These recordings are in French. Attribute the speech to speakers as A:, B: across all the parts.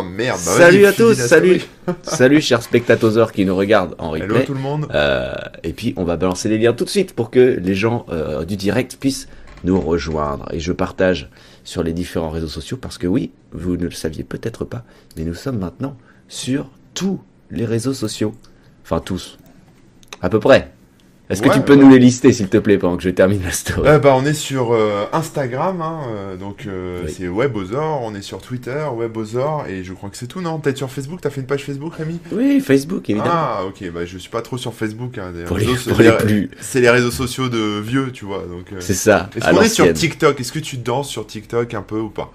A: Oh merde. bah
B: salut à tous, salut, salut chers spectateurs qui nous regardent en
A: Hello
B: replay.
A: tout le monde.
B: Euh, et puis on va balancer les liens tout de suite pour que les gens euh, du direct puissent nous rejoindre. Et je partage sur les différents réseaux sociaux parce que oui, vous ne le saviez peut-être pas, mais nous sommes maintenant sur tous les réseaux sociaux. Enfin tous, à peu près. Est-ce que
A: Ouais,
B: tu peux
A: ouais.
B: nous les lister s'il te plaît pendant que je termine la story
A: Euh, bah, on est sur euh, Instagram, hein, euh, donc euh,
B: Oui.
A: c'est Webosor, on est sur Twitter, Webosor, et je crois que c'est tout, non? Peut-être sur Facebook, t'as fait une page Facebook, Rémi?
B: Oui, Facebook évidemment.
A: Ah, ok, bah je suis pas trop sur Facebook. Hein,
B: pour les,
A: réseaux-
B: pour les plus.
A: C'est les réseaux sociaux de vieux, tu vois. Donc, euh,
B: C'est ça.
A: Est-ce qu'on est sur. TikTok? Est-ce que tu danses sur TikTok un peu ou pas?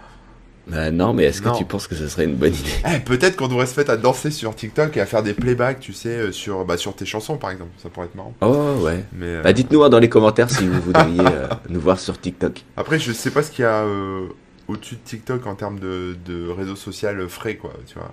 B: Bah non, mais est-ce que tu penses que ce serait une bonne idée
A: Eh, Peut-être qu'on devrait se mettre à danser sur TikTok et à faire des playbacks, tu sais, euh, sur, bah, sur tes chansons par exemple. Ça pourrait être marrant.
B: Oh ouais.
A: Mais euh,
B: Bah dites-nous hein, dans les commentaires si vous voudriez euh, nous voir sur TikTok.
A: après, je sais pas ce qu'il y a euh, au-dessus de TikTok en termes de, de réseau social frais, quoi. Tu vois.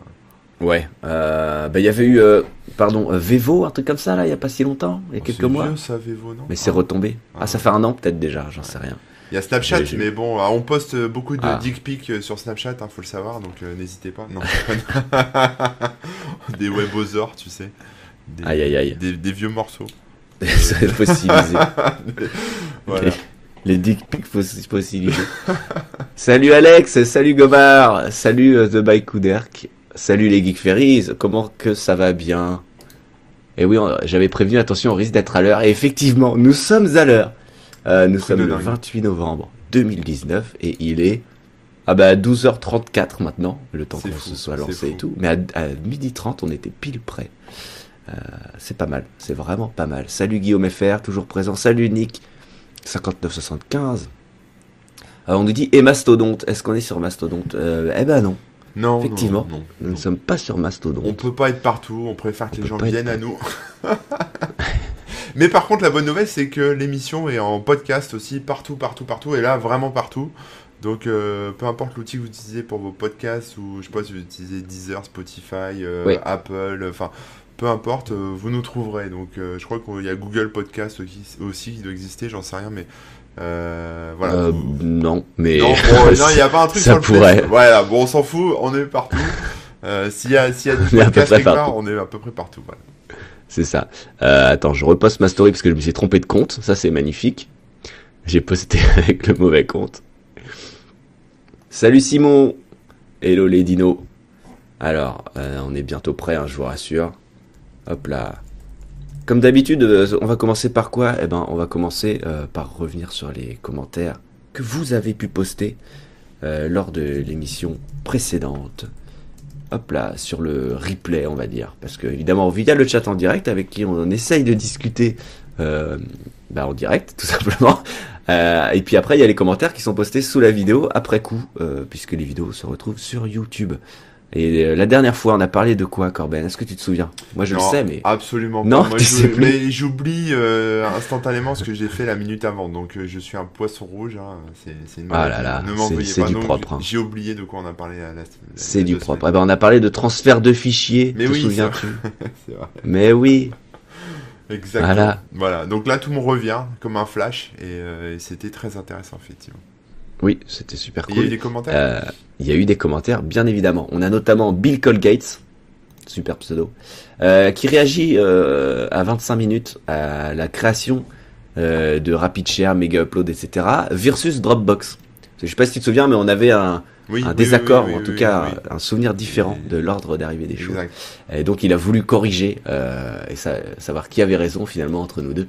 B: Ouais. Euh, bah il y avait eu, euh, pardon, Vevo, un truc comme ça là, il y a pas si longtemps, il y a
A: Oh,
B: quelques mois.
A: vieux, ça, Vevo, non?
B: Mais c'est retombé. Ah,
A: Ah.
B: ça fait un an peut-être déjà, j'en sais rien.
A: Il y a Snapchat, mais bon, ah, on poste beaucoup de
B: Ah.
A: dick pics euh, sur Snapchat, hein, faut le savoir, donc euh, n'hésitez pas. Non. des webosors, tu sais. Des,
B: Aïe aïe aïe.
A: Des, des vieux morceaux.
B: C'est fossilisé.
A: voilà.
B: Les, les dick pics fossi- fossilisés. salut Alex, salut Gomard, salut euh, The Bike Ouderk, salut les Geek Ferries, comment que ça va bien? Et oui, on- j'avais prévenu, attention, on risque d'être à l'heure. Et effectivement, nous sommes à l'heure. Euh, nous sommes le
A: dingue.
B: 28 novembre 2019 et il est ah bah 12h34 maintenant, le temps qu'on se soit lancé et tout. Mais à, à 12h30, on était pile près. Euh, c'est pas mal, c'est vraiment pas mal. Salut Guillaume FR, toujours présent. Salut Nick, 5975. Euh, on nous dit et Mastodonte. Est-ce qu'on est sur Mastodonte Euh, Eh ben non,
A: Non,
B: Effectivement.
A: non, non,
B: nous ne sommes pas sur Mastodonte.
A: On peut pas être partout, on préfère que
B: On
A: les gens viennent à nous. Mais par contre, la bonne nouvelle, c'est que l'émission est en podcast aussi, partout, partout, partout, et là, vraiment partout. Donc, euh, peu importe l'outil que vous utilisez pour vos podcasts, ou je sais pas si vous utilisez Deezer, Spotify, euh,
B: Oui.
A: Apple, enfin, peu importe, euh, vous nous trouverez. Donc, je crois qu'il y a Google Podcast aussi, qui doit exister, j'en sais rien, mais euh, voilà.
B: Euh,
A: Vous-
B: non, mais
A: Non, bon, non, il n'y a pas un truc
B: ça
A: sur le Play
B: pourrait.
A: Voilà, bon, on s'en fout, on est partout. Euh, S'il y a, s'il y a
B: On
A: du
B: est à peu
A: podcast
B: près
A: quelque part,
B: partout.
A: on est à peu près partout. Voilà.
B: C'est ça. Euh, attends, je reposte ma story parce que je me suis trompé de compte. Ça, c'est magnifique. J'ai posté avec le mauvais compte. Salut Simon. Hello les dinos. Alors, euh, on est bientôt prêt, hein, je vous rassure. Hop là. Comme d'habitude, euh, on va commencer par quoi? Eh ben, on va commencer par revenir sur les commentaires que vous avez pu poster lors de l'émission précédente. Hop là, sur le replay, on va dire. Parce que, évidemment, via le chat en direct, avec qui on essaye de discuter euh, bah, en direct, tout simplement. Euh, et puis après, il y a les commentaires qui sont postés sous la vidéo après coup, euh, puisque les vidéos se retrouvent sur YouTube. Et euh, la dernière fois, on a parlé de quoi, Corben? Est-ce que tu te souviens? Moi, je
A: Non,
B: le sais, mais
A: Absolument
B: Non,
A: pas. Moi,
B: tu
A: je-
B: sais plus.
A: mais j'oublie euh, instantanément ce que j'ai fait la minute avant. Donc, euh, je suis un poisson rouge. hein. C'est une
B: Ah là là,
A: ne m'en veuillez pas.
B: du
A: Donc,
B: propre, hein.
A: J'ai oublié de quoi on a parlé à la, la-
B: c'est du propre. Eh ben, on a parlé de transfert de fichiers.
A: Mais
B: te
A: oui,
B: souviens-tu?
A: Vrai.
B: Mais oui.
A: Exactement.
B: Voilà.
A: Voilà. Donc là, tout me revient comme un flash. Et, et c'était très intéressant, effectivement.
B: Oui, c'était super
A: Et Il y a eu
B: cool.
A: des commentaires
B: Euh, Il y a eu des commentaires, bien évidemment. On a notamment Bill Colgate, super pseudo, euh, qui réagit euh, à 25 minutes à la création de RapidShare, Mega Upload, etc. versus Dropbox. Je sais pas si tu te souviens, mais on avait un,
A: oui,
B: un
A: oui,
B: désaccord,
A: oui,
B: ou en tout cas un souvenir différent de l'ordre d'arrivée des choses.
A: Exact.
B: Et donc il a voulu corriger euh, et sa- savoir qui avait raison finalement entre nous deux.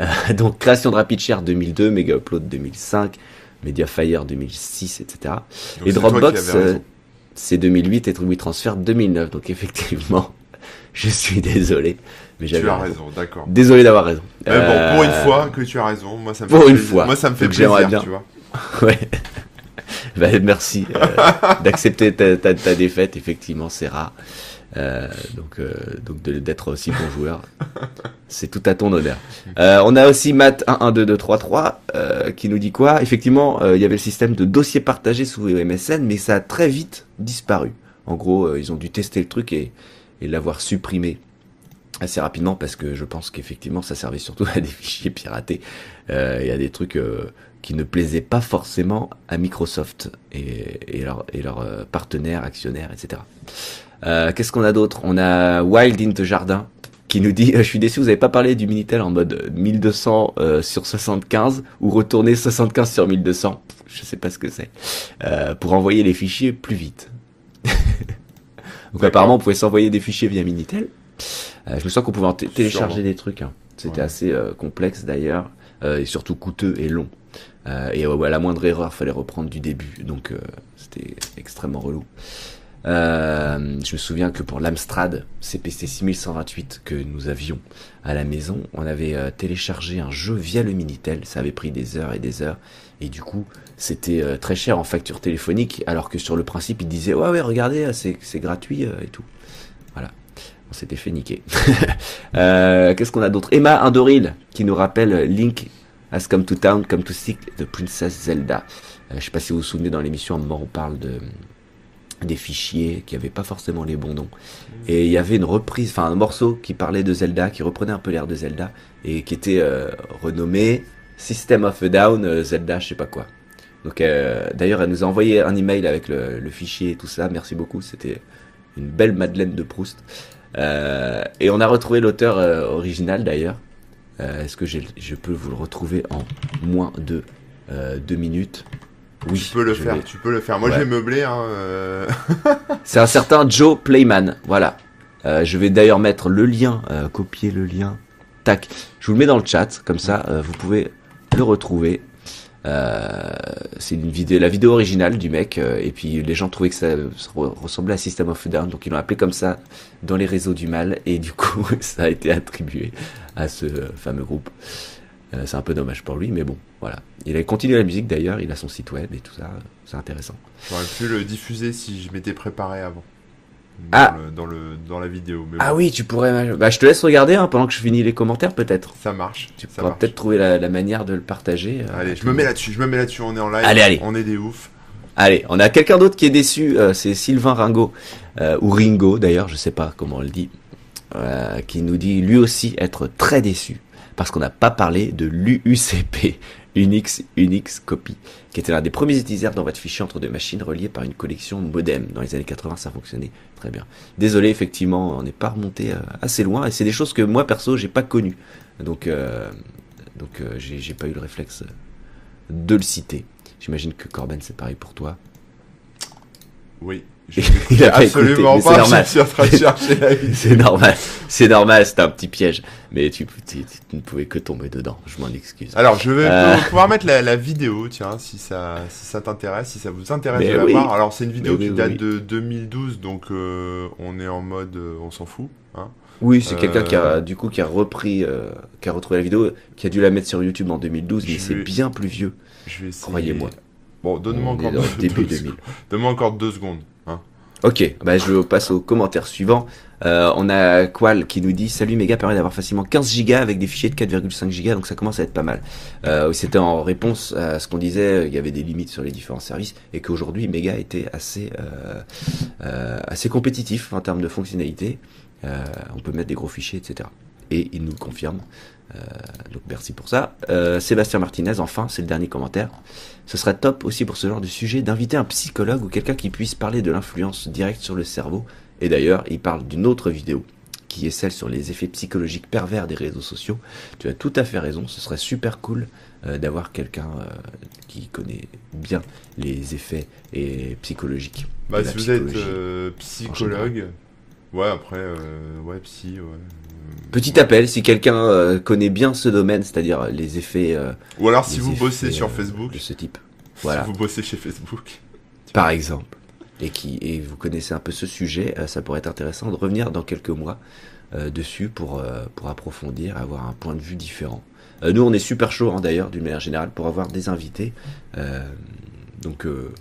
B: Euh, donc création de RapidShare 2002, Mega Upload 2005, Mediafire 2006, etc.
A: Donc,
B: et Dropbox, euh, c'est 2008 et WeTransfer 2009. Donc effectivement, je suis désolé, mais
A: Tu as
B: raison.
A: d'accord.
B: Désolé d'avoir raison.
A: Mais bon, pour une
B: Euh,
A: fois que tu as raison, moi ça me
B: pour
A: fait
B: une
A: plaisir.
B: fois.
A: Moi ça me fait
B: Donc,
A: plaisir,
B: bien.
A: tu vois.
B: Ouais. Bah, merci euh, d'accepter ta, ta, ta défaite. Effectivement, c'est rare. Euh, donc, euh, donc d'être aussi bon joueur, c'est tout à ton honneur. Euh, on a aussi Matt 112233 euh, qui nous dit quoi? Effectivement, euh, il y avait le système de dossier partagé sous MSN, mais ça a très vite disparu. En gros, ils ont dû tester le truc et, et l'avoir supprimé assez rapidement parce que je pense qu'effectivement ça servait surtout à des fichiers piratés et à des trucs qui ne plaisaient pas forcément à Microsoft et, et leurs et leurs euh, partenaires, actionnaires, etc. Euh, Qu'est-ce qu'on a d'autre? On a Wild in the Jardin qui nous dit Je suis déçu, vous n'avez pas parlé du Minitel en mode 1200 euh, sur 75 ou retourner 75 sur 1200. Je sais pas ce que c'est. Euh, pour envoyer les fichiers plus vite. Donc apparemment, on pouvait s'envoyer des fichiers via Minitel. Euh, je me sens qu'on pouvait en télécharger
A: Sûrement.
B: des trucs. hein. C'était
A: Ouais.
B: assez euh, complexe d'ailleurs, euh, et surtout coûteux et long. Euh, et à la moindre erreur, fallait reprendre du début. Donc euh, c'était extrêmement relou. Euh, je me souviens que pour l'Amstrad CPC 6128 que nous avions à la maison, on avait euh, téléchargé un jeu via le Minitel. Ça avait pris des heures et des heures. Et du coup, c'était euh, très cher en facture téléphonique, alors que sur le principe, il disait ouais ouais regardez, c'est gratuit et tout. Voilà, on s'était fait niquer. Qu'est-ce qu'on a d'autre? Emma Indoril qui nous rappelle Link has come to town, come to seek the Princess Zelda. Je sais pas si vous vous souvenez dans l'émission, on parle de des fichiers qui avaient pas forcément les bons noms. Et il y avait une reprise, enfin un morceau qui parlait de Zelda, qui reprenait un peu l'air de Zelda et qui était euh, renommé System of a Down euh, Zelda, je sais pas quoi. Donc euh, d'ailleurs, elle nous a envoyé un email avec le, fichier et tout ça. Merci beaucoup, c'était une belle Madeleine de Proust. Et on a retrouvé l'auteur original d'ailleurs. Est-ce que je peux vous le retrouver en moins de deux minutes? Oui,
A: Tu peux le faire,
B: vais.
A: tu peux le faire. Moi,
B: Ouais.
A: j'ai meublé. Hein, euh,
B: C'est un certain Joe Playman. Voilà. Euh, je vais d'ailleurs mettre le lien, euh, copier le lien. Tac. Je vous le mets dans le chat, comme ça euh, vous pouvez le retrouver. Euh, c'est une vidéo, la vidéo originale du mec, euh, et puis les gens trouvaient que ça, ça re- ressemblait à System of a Down, donc ils l'ont appelé comme ça dans les réseaux du mal, et du coup ça a été attribué à ce fameux groupe. Euh, c'est un peu dommage pour lui, mais bon, voilà. Il a continué la musique d'ailleurs, il a son site web et tout ça, c'est intéressant.
A: J'aurais pu le diffuser si je m'étais préparé avant. Dans,
B: Ah.
A: le, dans, le, dans la vidéo. Mais
B: Ah
A: bon,
B: oui, tu pourrais. Bah, je te laisse regarder hein, pendant que je finis les commentaires, peut-être.
A: Ça marche.
B: Tu
A: ça
B: pourras peut-être trouver la, la manière de le partager. euh,
A: Allez, je me mets là-dessus. Je me mets là-dessus. On est en live.
B: Allez, allez.
A: On est des oufs.
B: Allez, on a quelqu'un d'autre qui est déçu. euh, c'est Sylvain Ringo euh, ou Ringo d'ailleurs, je sais pas comment on le dit, qui nous dit lui aussi être très déçu parce qu'on n'a pas parlé de l'UUCP, Unix Unix Copy, qui était l'un des premiers utilisateurs dans votre fichier entre deux machines reliées par une collection modem. Dans les années 80, ça fonctionnait très bien. Désolé, effectivement, on n'est pas remonté euh, assez loin et c'est des choses que moi perso j'ai pas connues. Donc, euh, donc euh, j'ai pas eu le réflexe de le citer. J'imagine que Corben c'est pareil pour toi.
A: Oui.
B: Il a pas
A: Absolument pas.
B: normal.
A: Je suis en train de chercher la vidéo.
B: C'est normal, c'est normal, c'était un petit piège. Mais tu, tu- tu ne pouvais que tomber dedans, je m'en excuse.
A: Alors, je vais
B: Euh.
A: pouvoir mettre la, la vidéo, tiens, si ça, si ça t'intéresse, si ça vous intéresse
B: Mais
A: de la voir. Alors, c'est une vidéo
B: Mais
A: qui
B: oui,
A: date
B: oui.
A: de 2012, donc euh, on est en mode, euh, on s'en fout. Hein.
B: Oui, c'est
A: Euh.
B: quelqu'un qui a du coup qui a repris, euh, qui a retrouvé la vidéo, qui a dû la mettre sur YouTube en 2012, mais c'est bien plus vieux. Croyez-moi.
A: Bon, donne-moi
B: On
A: encore deux,
B: le début
A: deux
B: 2000.
A: Donne-moi encore deux secondes.
B: Ok, bah je passe au commentaire suivant. Euh, on a Qual qui nous dit Salut Mega permet d'avoir facilement 15 gigas avec des fichiers de 4,5 gigas, donc ça commence à être pas mal. Euh, C'était en réponse à ce qu'on disait, il y avait des limites sur les différents services et qu'aujourd'hui Mega était assez euh, euh, assez compétitif en termes de fonctionnalité. Euh, on peut mettre des gros fichiers, etc. Et il nous le confirme. Euh, donc merci pour ça. Euh, Sébastien Martinez, enfin, c'est le dernier commentaire. Ce serait top aussi pour ce genre de sujet d'inviter un psychologue ou quelqu'un qui puisse parler de l'influence directe sur le cerveau. Et d'ailleurs, il parle d'une autre vidéo qui est celle sur les effets psychologiques pervers des réseaux sociaux. Tu as tout à fait raison, ce serait super cool euh, d'avoir quelqu'un euh, qui connaît bien les effets et psychologiques.
A: Bah,
B: de la
A: si vous êtes euh, psychologue, ouais, après, euh, ouais, psy, ouais.
B: Petit appel, si quelqu'un euh, connaît bien ce domaine, c'est-à-dire les effets euh,
A: Ou alors si vous bossez sur
B: euh,
A: Facebook,
B: de ce type. Voilà.
A: si vous bossez chez Facebook.
B: par exemple, et qui et vous connaissez un peu ce sujet, euh, ça pourrait être intéressant de revenir dans quelques mois euh, dessus pour euh, pour approfondir, avoir un point de vue différent. Euh, nous, on est super chaud hein, d'ailleurs d'une manière générale pour avoir des invités. Euh, donc euh,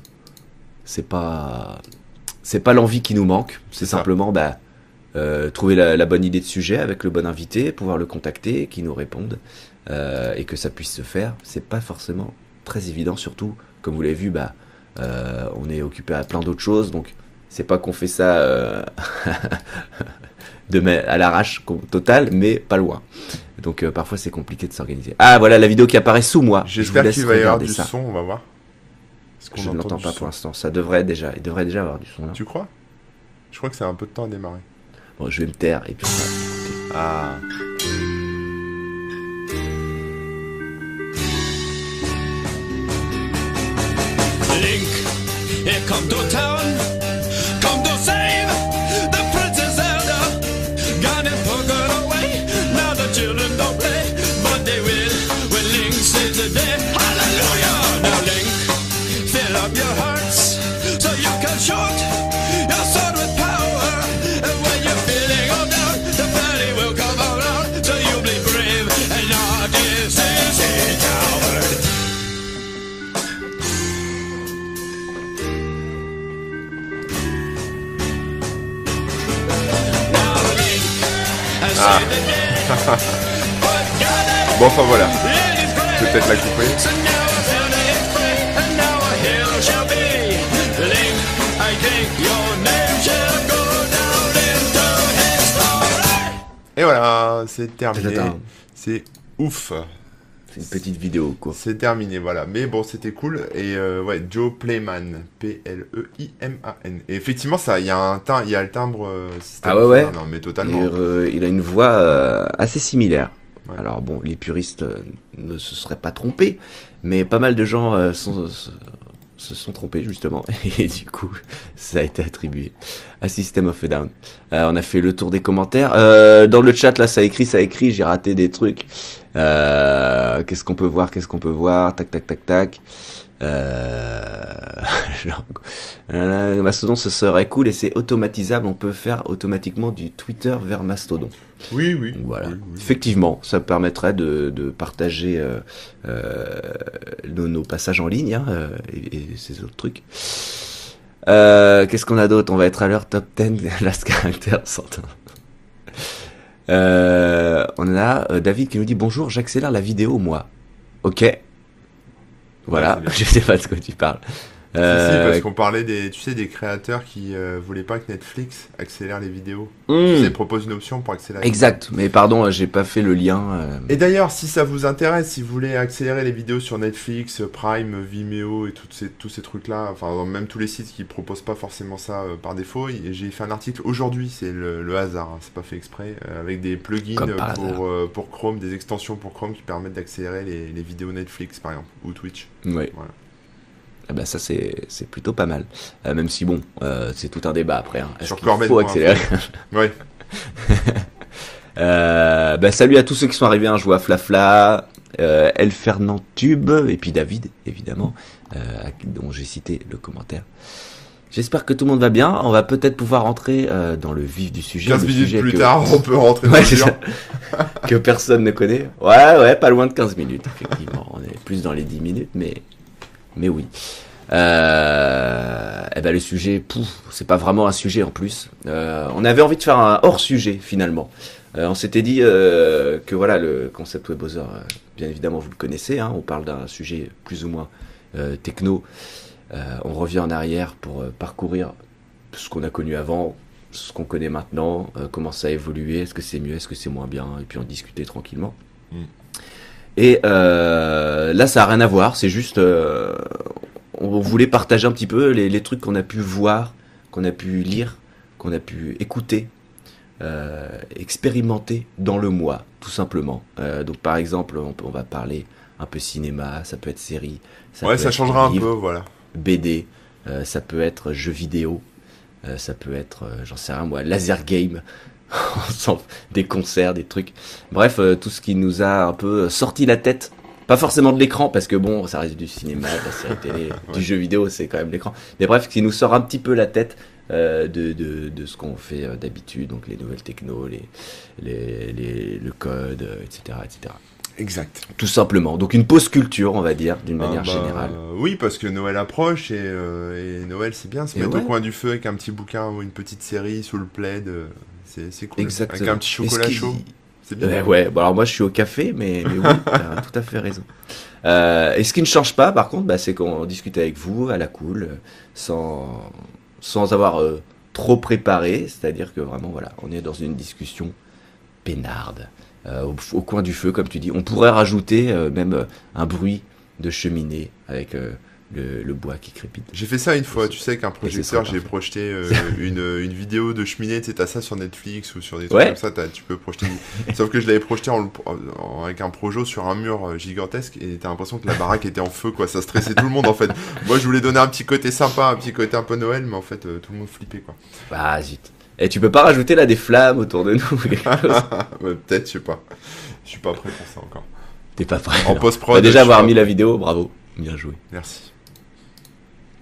B: c'est pas c'est pas l'envie qui nous manque, c'est simplement bah euh, trouver la, la bonne idée de sujet avec le bon invité, pouvoir le contacter, qui nous réponde euh, et que ça puisse se faire. C'est pas forcément très évident, surtout comme vous l'avez vu, bah euh, on est occupé à plein d'autres choses, donc c'est pas qu'on fait ça de à l'arrache totale, mais pas loin. Donc parfois c'est compliqué de s'organiser. Ah voilà la vidéo qui apparaît sous moi.
A: J'espère qu'il va y avoir du
B: ça.
A: son, on va voir.
B: Je ne
A: entend
B: l'entends pas pour l'instant. Ça devrait déjà, il devrait déjà avoir du son là.
A: Tu crois? Je crois que c'est un peu de temps à démarrer.
B: Bon, je vais me taire et puis on va.
A: Ah.
C: Link, here come to town, come
A: Bon, enfin voilà. Peut-être la couper. Et voilà, c'est terminé. C'est ouf.
B: C'est une petite vidéo quoi.
A: C'est terminé, voilà. Mais bon, c'était cool. Et euh, ouais, Joe Playman. P-L-E-I-M-A-N. Et effectivement, ça, il y a un tim- il y a le timbre euh, système.
B: Ah ouais, ouais.
A: Non, mais totalement.
B: euh, il a une voix euh, assez similaire.
A: Ouais.
B: Alors bon, les puristes euh, ne se seraient pas trompés, mais pas mal de gens euh, sont- se, se sont trompés justement, et du coup, ça a été attribué à System of a Down. Euh, on a fait le tour des commentaires. Euh, dans le chat là, ça écrit, ça écrit. J'ai raté des trucs. Euh, qu'est-ce qu'on peut voir Qu'est-ce qu'on peut voir? Tac, tac, tac, tac. Euh... euh, Mastodon, ce serait cool et c'est automatisable. On peut faire automatiquement du Twitter vers Mastodon.
A: Oui, oui.
B: Donc Voilà.
A: oui, oui.
B: Effectivement, ça permettrait de, de partager euh, euh, nos, nos passages en ligne hein, et, et ces autres trucs. Euh, Qu'est-ce qu'on a d'autre? On va être à l'heure top 10 last character certain. Euh, on a euh, David qui nous dit bonjour, j'accélère la vidéo moi. Ok. Voilà,
A: Ouais,
B: je sais pas de quoi tu parles.
A: Si, si,
B: Euh,
A: parce qu'on parlait des, tu sais, des créateurs qui euh, voulaient pas que Netflix accélère les vidéos.
B: hmm,
A: Tu sais, propose une option pour accélérer.
B: exact, mais pardon, euh, j'ai pas fait le lien. euh,
A: Et d'ailleurs, si ça vous intéresse, si vous voulez accélérer les vidéos sur Netflix, Prime, Vimeo et toutes ces, tous ces trucs-là, enfin même tous les sites qui proposent pas forcément ça par défaut, j'ai fait un article aujourd'hui, c'est le, le hasard, hein, c'est pas fait exprès, avec des plugins pour, pour Chrome, des extensions pour Chrome qui permettent d'accélérer les, les vidéos Netflix par exemple, ou Twitch.
B: Oui.
A: Voilà.
B: Ah bah ça c'est c'est plutôt pas mal. Euh, même si bon, euh, c'est tout un débat après. Hein.
A: Sur Corben,
B: faut accélérer
A: Ouais,
B: euh, bah, Salut à tous ceux qui sont arrivés. Hein. Je vois Flafla, euh, El Fernand Tube et puis David évidemment, dont j'ai cité le commentaire. J'espère que tout le monde va bien. On va peut-être pouvoir rentrer euh, dans le vif du sujet.
A: 15
B: le
A: minutes
B: sujet
A: plus
B: que-
A: tard, on peut rentrer dans
B: Ouais,
A: le
B: ça. que personne ne connaît. Ouais, ouais, pas loin de 15 minutes, effectivement. On est plus dans les 10 minutes, mais, mais oui. Euh, eh ben le sujet, pouf, c'est pas vraiment un sujet en plus. Euh, on avait envie de faire un hors sujet finalement. Euh, on s'était dit euh, que voilà le concept euh, bien évidemment vous le connaissez. Hein, on parle d'un sujet plus ou moins techno. On revient en arrière pour parcourir ce qu'on a connu avant, ce qu'on connaît maintenant, comment ça a évolué, est-ce que c'est mieux, est-ce que c'est moins bien, et puis en discuter tranquillement.
A: Mm.
B: Et euh, là, ça a rien à voir, c'est juste, euh, on voulait partager un petit peu les, les trucs qu'on a pu voir, qu'on a pu lire, qu'on a pu écouter, euh, expérimenter dans le mois, tout simplement. Donc, par exemple, on, peut- on va parler un peu cinéma, ça peut être série, ça
A: ouais,
B: peut
A: ça
B: être
A: changera un peu, voilà.
B: BD, ça peut être jeux vidéo, ça peut être, j'en sais rien moi, laser game, des concerts, des trucs. Bref, euh, tout ce qui nous a un peu sorti la tête. Pas forcément de l'écran, parce que bon, ça reste du cinéma, de la série télé, du jeu vidéo, c'est quand même l'écran. Mais bref, qui nous sort un petit peu la tête euh, de, de, de ce qu'on fait euh, d'habitude, donc les nouvelles techno, les, les, les, le code, euh, etc., etc.
A: Exact.
B: Tout simplement. Donc une pause culture, on va dire, d'une manière
A: Ah bah,
B: générale.
A: Oui, parce que Noël approche et, euh, et Noël c'est bien, se
B: Et
A: mettre
B: ouais.
A: au coin du feu avec un petit bouquin ou une petite série sous le plaid, euh, c'est cool.
B: Exactement.
A: Avec un petit chocolat chaud, c'est
B: Ouais,
A: bien.
B: ouais, bon alors moi je suis au café, mais, mais oui, t'as tout à fait raison. Euh, et ce qui ne change pas, par contre, bah, c'est qu'on discute avec vous à la cool, sans, sans avoir euh, trop préparé, c'est-à-dire que vraiment, voilà, on est dans une discussion peinarde, euh, au, au coin du feu, comme tu dis. On pourrait rajouter même un bruit de cheminée avec le, le bois qui crépite.
A: J'ai fait ça une fois, tu sais, qu'un projecteur, j'ai projeté euh, une, une vidéo de cheminée, tu sais, t'as ça sur Netflix ou sur des trucs
B: Ouais.
A: comme ça, tu peux projeter. Sauf que je l'avais projeté en, en- avec un projo sur un mur euh, gigantesque et t'as l'impression que la baraque était en feu, quoi. Ça stressait tout le monde, en fait. Moi, je voulais donner un petit côté sympa, un petit côté un peu Noël, mais en fait, euh, tout le monde flippait, quoi.
B: Bah zut. Et tu peux pas rajouter là des flammes autour de nous
A: Ouais, Peut-être, je sais pas. Je suis pas prêt pour ça encore.
B: T'es pas prêt.
A: En post-prod.
B: Bah, déjà avoir mis la vidéo, bravo. Bien joué.
A: Merci.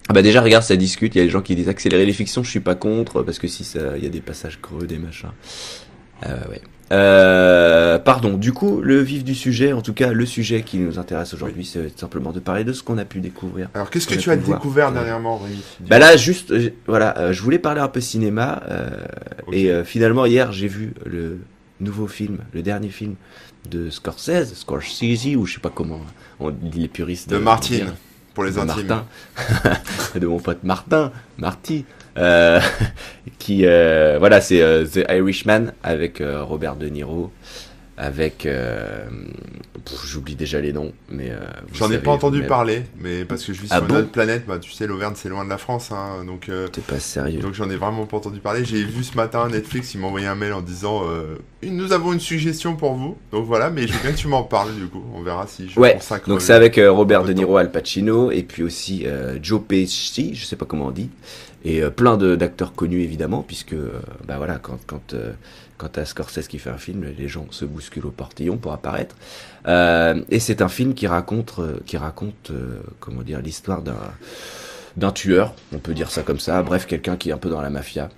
B: Ah bah déjà regarde ça discute, il y a des gens qui disent accélérer les fictions, je suis pas contre parce que si ça il y a des passages creux, des machins. Euh, ouais. Euh, pardon, du coup, le vif du sujet, en tout cas le sujet qui nous intéresse aujourd'hui, c'est simplement de parler de ce qu'on a pu découvrir.
A: Alors, qu'est-ce que tu as
B: voir.
A: découvert dernièrement, Rémi
B: Bah là juste euh, voilà, euh, je voulais parler un peu cinéma euh, et euh, finalement hier j'ai vu le nouveau film, le dernier film de Scorsese, Scorsese ou je sais pas comment on dit les puristes
A: De
B: dire.
A: Pour les
B: de
A: intimes.
B: Martin, de mon pote Martin, Marty, euh, qui euh, voilà c'est euh, The Irishman avec euh, Robert De Niro, avec euh, j'oublie déjà les noms, mais euh,
A: J'en ai pas entendu parler, mais parce que je vis
B: Ah
A: sur une
B: bon
A: autre planète, bah, tu sais, l'Auvergne c'est loin de la France, hein, donc euh,
B: T'es pas sérieux.
A: donc j'en ai vraiment pas entendu parler. J'ai vu ce matin Netflix, il m'a envoyé un mail en disant euh, nous avons une suggestion pour vous, donc voilà, mais je veux bien que tu m'en parles du coup, on verra si je
B: Ouais. Donc c'est avec Robert De Niro, Al Pacino et puis aussi Joe Pesci, je sais pas comment on dit, et plein d'acteurs connus évidemment puisque bah voilà quand quand quand t'as Scorsese qui fait un film, les gens se bousculent au portillon pour apparaître. Euh, et c'est un film qui raconte euh, qui raconte euh, comment dire l'histoire d'un d'un tueur, on peut dire ça comme ça. Bref, quelqu'un qui est un peu dans la mafia.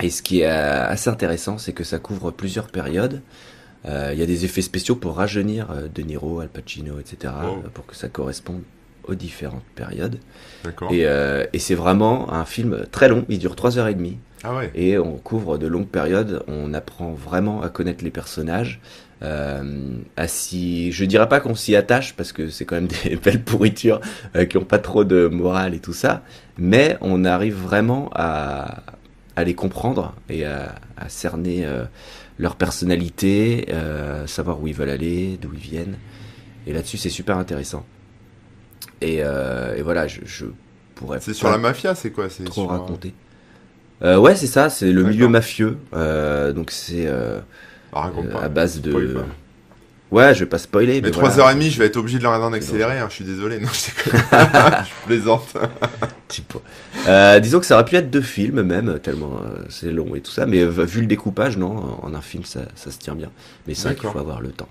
B: Et ce qui est assez intéressant, c'est que ça couvre plusieurs périodes. Euh, Il y a des effets spéciaux pour rajeunir De Niro, Al Pacino, etc.,
A: Wow.
B: euh, pour que ça corresponde aux différentes périodes. Et, euh, et c'est vraiment un film très long, il dure 3h30,
A: Ah ouais.
B: et on couvre de longues périodes, on apprend vraiment à connaître les personnages. Euh, à s'y- je dirais pas qu'on s'y attache parce que c'est quand même des belles pourritures euh, qui ont pas trop de morale et tout ça, mais on arrive vraiment à, à les comprendre et à, à cerner euh, leur personnalité, euh, savoir où ils veulent aller, d'où ils viennent. Et là-dessus, c'est super intéressant. Et, et voilà, je, je pourrais
A: C'est sur la mafia, c'est quoi? C'est
B: trop
A: sur,
B: raconter. Euh, ouais, c'est ça, c'est le milieu mafieux. Euh, donc c'est euh,
A: Ah,
B: à base de.
A: Spoil.
B: Ouais, je vais pas spoiler.
A: Mais
B: voilà.
A: 3h30, je vais être obligé de le regarder en accéléré, hein, je suis désolé. Non, je je plaisante.
B: Euh, disons que ça aurait pu être deux films même, tellement euh, c'est long et tout ça, mais euh, vu le découpage, non, en un film ça, ça se tient bien. Mais c'est vrai qu'il faut avoir le temps.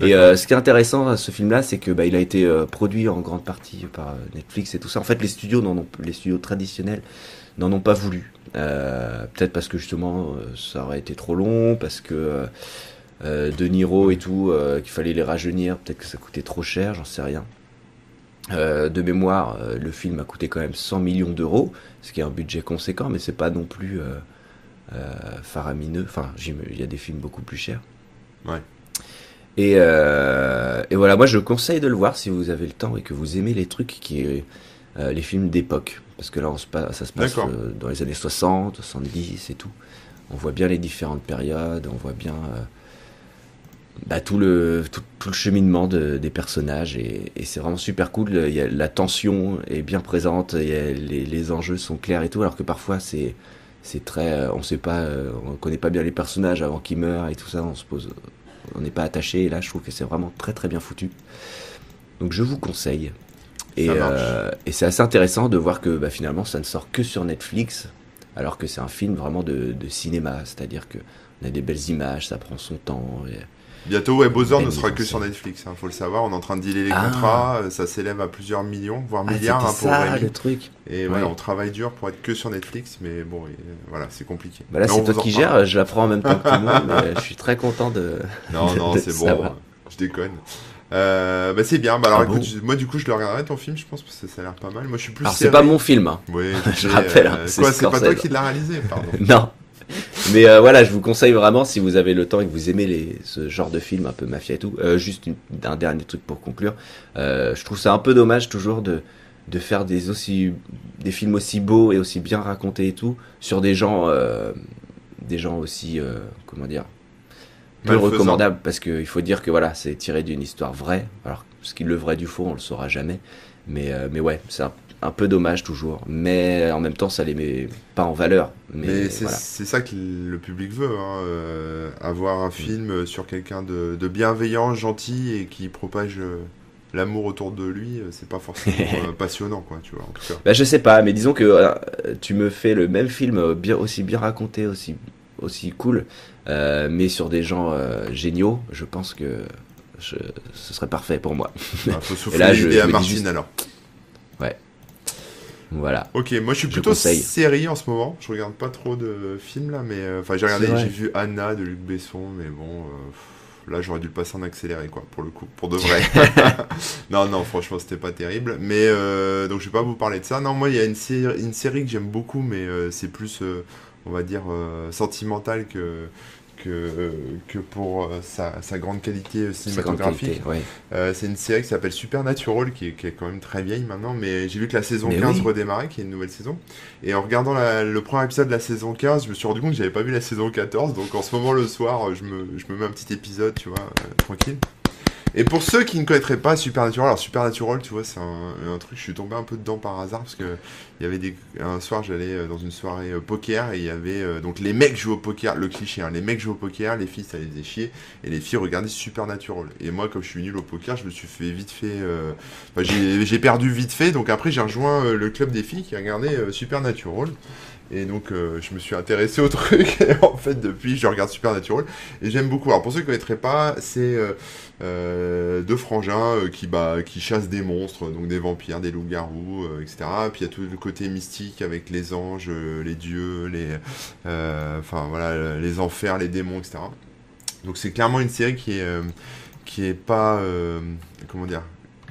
B: Et euh, ce qui est intéressant à ce film-là, c'est que bah, il a été produit en grande partie par Netflix et tout ça. En fait, les studios, les studios traditionnels n'en ont pas voulu. Euh, Peut-être parce que justement euh, ça aurait été trop long, parce que euh, euh, De Niro et tout, euh, qu'il fallait les rajeunir, peut-être que ça coûtait trop cher, j'en sais rien. De mémoire, le film a coûté quand même 100 millions d'euros, ce qui est un budget conséquent, mais c'est pas non plus faramineux. Enfin, il y a des films beaucoup plus chers.
A: Ouais.
B: Et, et voilà, moi je conseille de le voir si vous avez le temps et que vous aimez les trucs qui euh, les films d'époque, parce que là on se pa- ça se passe euh, dans les années 60, 70 et tout. On voit bien les différentes périodes, on voit bien euh, bah, tout le tout, tout le cheminement de- des personnages et, et c'est vraiment super cool. Il y a, la tension est bien présente, il y a- les, les enjeux sont clairs et tout, alors que parfois c'est c'est très, on sait pas, on connaît pas bien les personnages avant qu'ils meurent et tout ça, on se pose, on n'est pas attaché. Et là, je trouve que c'est vraiment très très bien foutu. Donc je vous conseille. Et, euh, et c'est assez intéressant de voir que bah, finalement ça ne sort que sur Netflix, alors que c'est un film vraiment de, de cinéma, c'est-à-dire que on a des belles images, ça prend son temps. et-
A: Bientôt, ouais, Bowser ne sera que sur. Netflix, hein, faut le savoir. On est en train de dealer les
B: Ah.
A: contrats, euh, ça s'élève à plusieurs millions, voire
B: Ah,
A: milliards hein, pour
B: ça
A: Rémi.
B: le truc.
A: Et ouais,
B: Ouais.
A: on travaille dur pour être que sur Netflix, mais bon, et, euh, voilà, c'est compliqué.
B: Bah là, c'est toi qui gères, je l'apprends en même temps que tout le monde, mais je suis très content de.
A: Non,
B: de-
A: non, c'est bon,
B: savoir.
A: je déconne. Euh, bah c'est bien, bah alors
B: Ah
A: écoute,
B: bon
A: je- moi du coup je le regarderai ton film, je pense, parce que ça a l'air pas mal. Moi je suis plus
B: Alors, c'est pas mon film, hein.
A: Oui,
B: Je rappelle, hein,
A: euh,
B: c'est
A: Quoi, c'est pas toi qui l'as réalisé, pardon.
B: non. Mais euh, voilà, je vous conseille vraiment si vous avez le temps et que vous aimez les, ce genre de film un peu mafia et tout. euh, juste une- un dernier truc pour conclure. Euh, je trouve ça un peu dommage toujours de de faire des aussi des films aussi beaux et aussi bien racontés et tout sur des gens euh, des gens aussi euh, comment dire peu
A: Malfaisants.
B: recommandables parce qu'il faut dire que voilà c'est tiré d'une histoire vraie alors ce qui est le vrai du faux on le saura jamais mais euh, mais ouais c'est un, un peu dommage toujours mais en même temps ça les met pas en valeur mais,
A: Mais c'est
B: voilà
A: ça que le public veut, hein, euh, avoir un film sur quelqu'un de, de bienveillant, gentil et qui propage euh, l'amour autour de lui. euh, C'est pas forcément euh, passionnant, quoi, tu vois, en tout cas.
B: Bah, je sais pas, mais disons que euh, tu me fais le même film euh, bien, aussi bien raconté, aussi, aussi cool, euh, mais sur des gens euh, géniaux, je pense que je- ce serait parfait pour moi.
A: Il faut souffler
B: là, je- je
A: à Martine,
B: juste-
A: alors.
B: voilà.
A: Ok, moi je suis
B: Je
A: plutôt
B: conseille.
A: série en ce moment. Je regarde pas trop de films là, mais euh, enfin j'ai regardé, j'ai vu Anna de Luc Besson, mais bon, là j'aurais dû le passer en accéléré quoi, pour le coup, pour de vrai. non, non, franchement c'était pas terrible. Mais donc je vais pas vous parler de ça. Non, moi il y a une série, une série que j'aime beaucoup, mais c'est plus, on va dire, euh, sentimental que que, euh, que pour euh, sa, sa grande qualité
B: C'est
A: cinématographique.
B: ouais.
A: Euh, c'est une série qui s'appelle Supernatural, qui est, qui est quand même très vieille maintenant, mais j'ai vu que la saison
B: Mais
A: 15
B: oui.
A: redémarrait, qui est une nouvelle saison. Et en regardant la- le premier épisode de la saison 15, je me suis rendu compte que j'avais pas vu la saison 14, donc en ce moment le soir, je me, je me mets un petit épisode, tu vois, euh, tranquille. Et pour ceux qui ne connaîtraient pas Supernatural, alors Supernatural, tu vois, c'est un, truc, je suis tombé un peu dedans par hasard, parce que il y avait des, un soir, j'allais euh, dans une soirée euh, poker, et il y avait, euh, donc les mecs jouent au poker, le cliché, hein, les mecs jouent au poker, les filles ça les faisait chier, et les filles regardaient Supernatural. Et moi, comme je suis nul au poker, je me suis fait vite fait. euh, enfin, j'ai perdu vite fait, donc après j'ai rejoint le club des filles qui regardait Supernatural. Et donc euh, je me suis intéressé au truc, et en fait depuis je regarde Supernatural, et j'aime beaucoup. Alors pour ceux qui ne connaîtraient pas, c'est euh, euh, deux frangins euh, qui, bah, qui chassent des monstres, donc des vampires, des loups-garous, euh, etc. Puis il y a tout le côté mystique avec les anges, les dieux, les, enfin voilà, les enfers, les démons, etc. Donc c'est clairement une série qui est, qui est pas, euh, comment dire,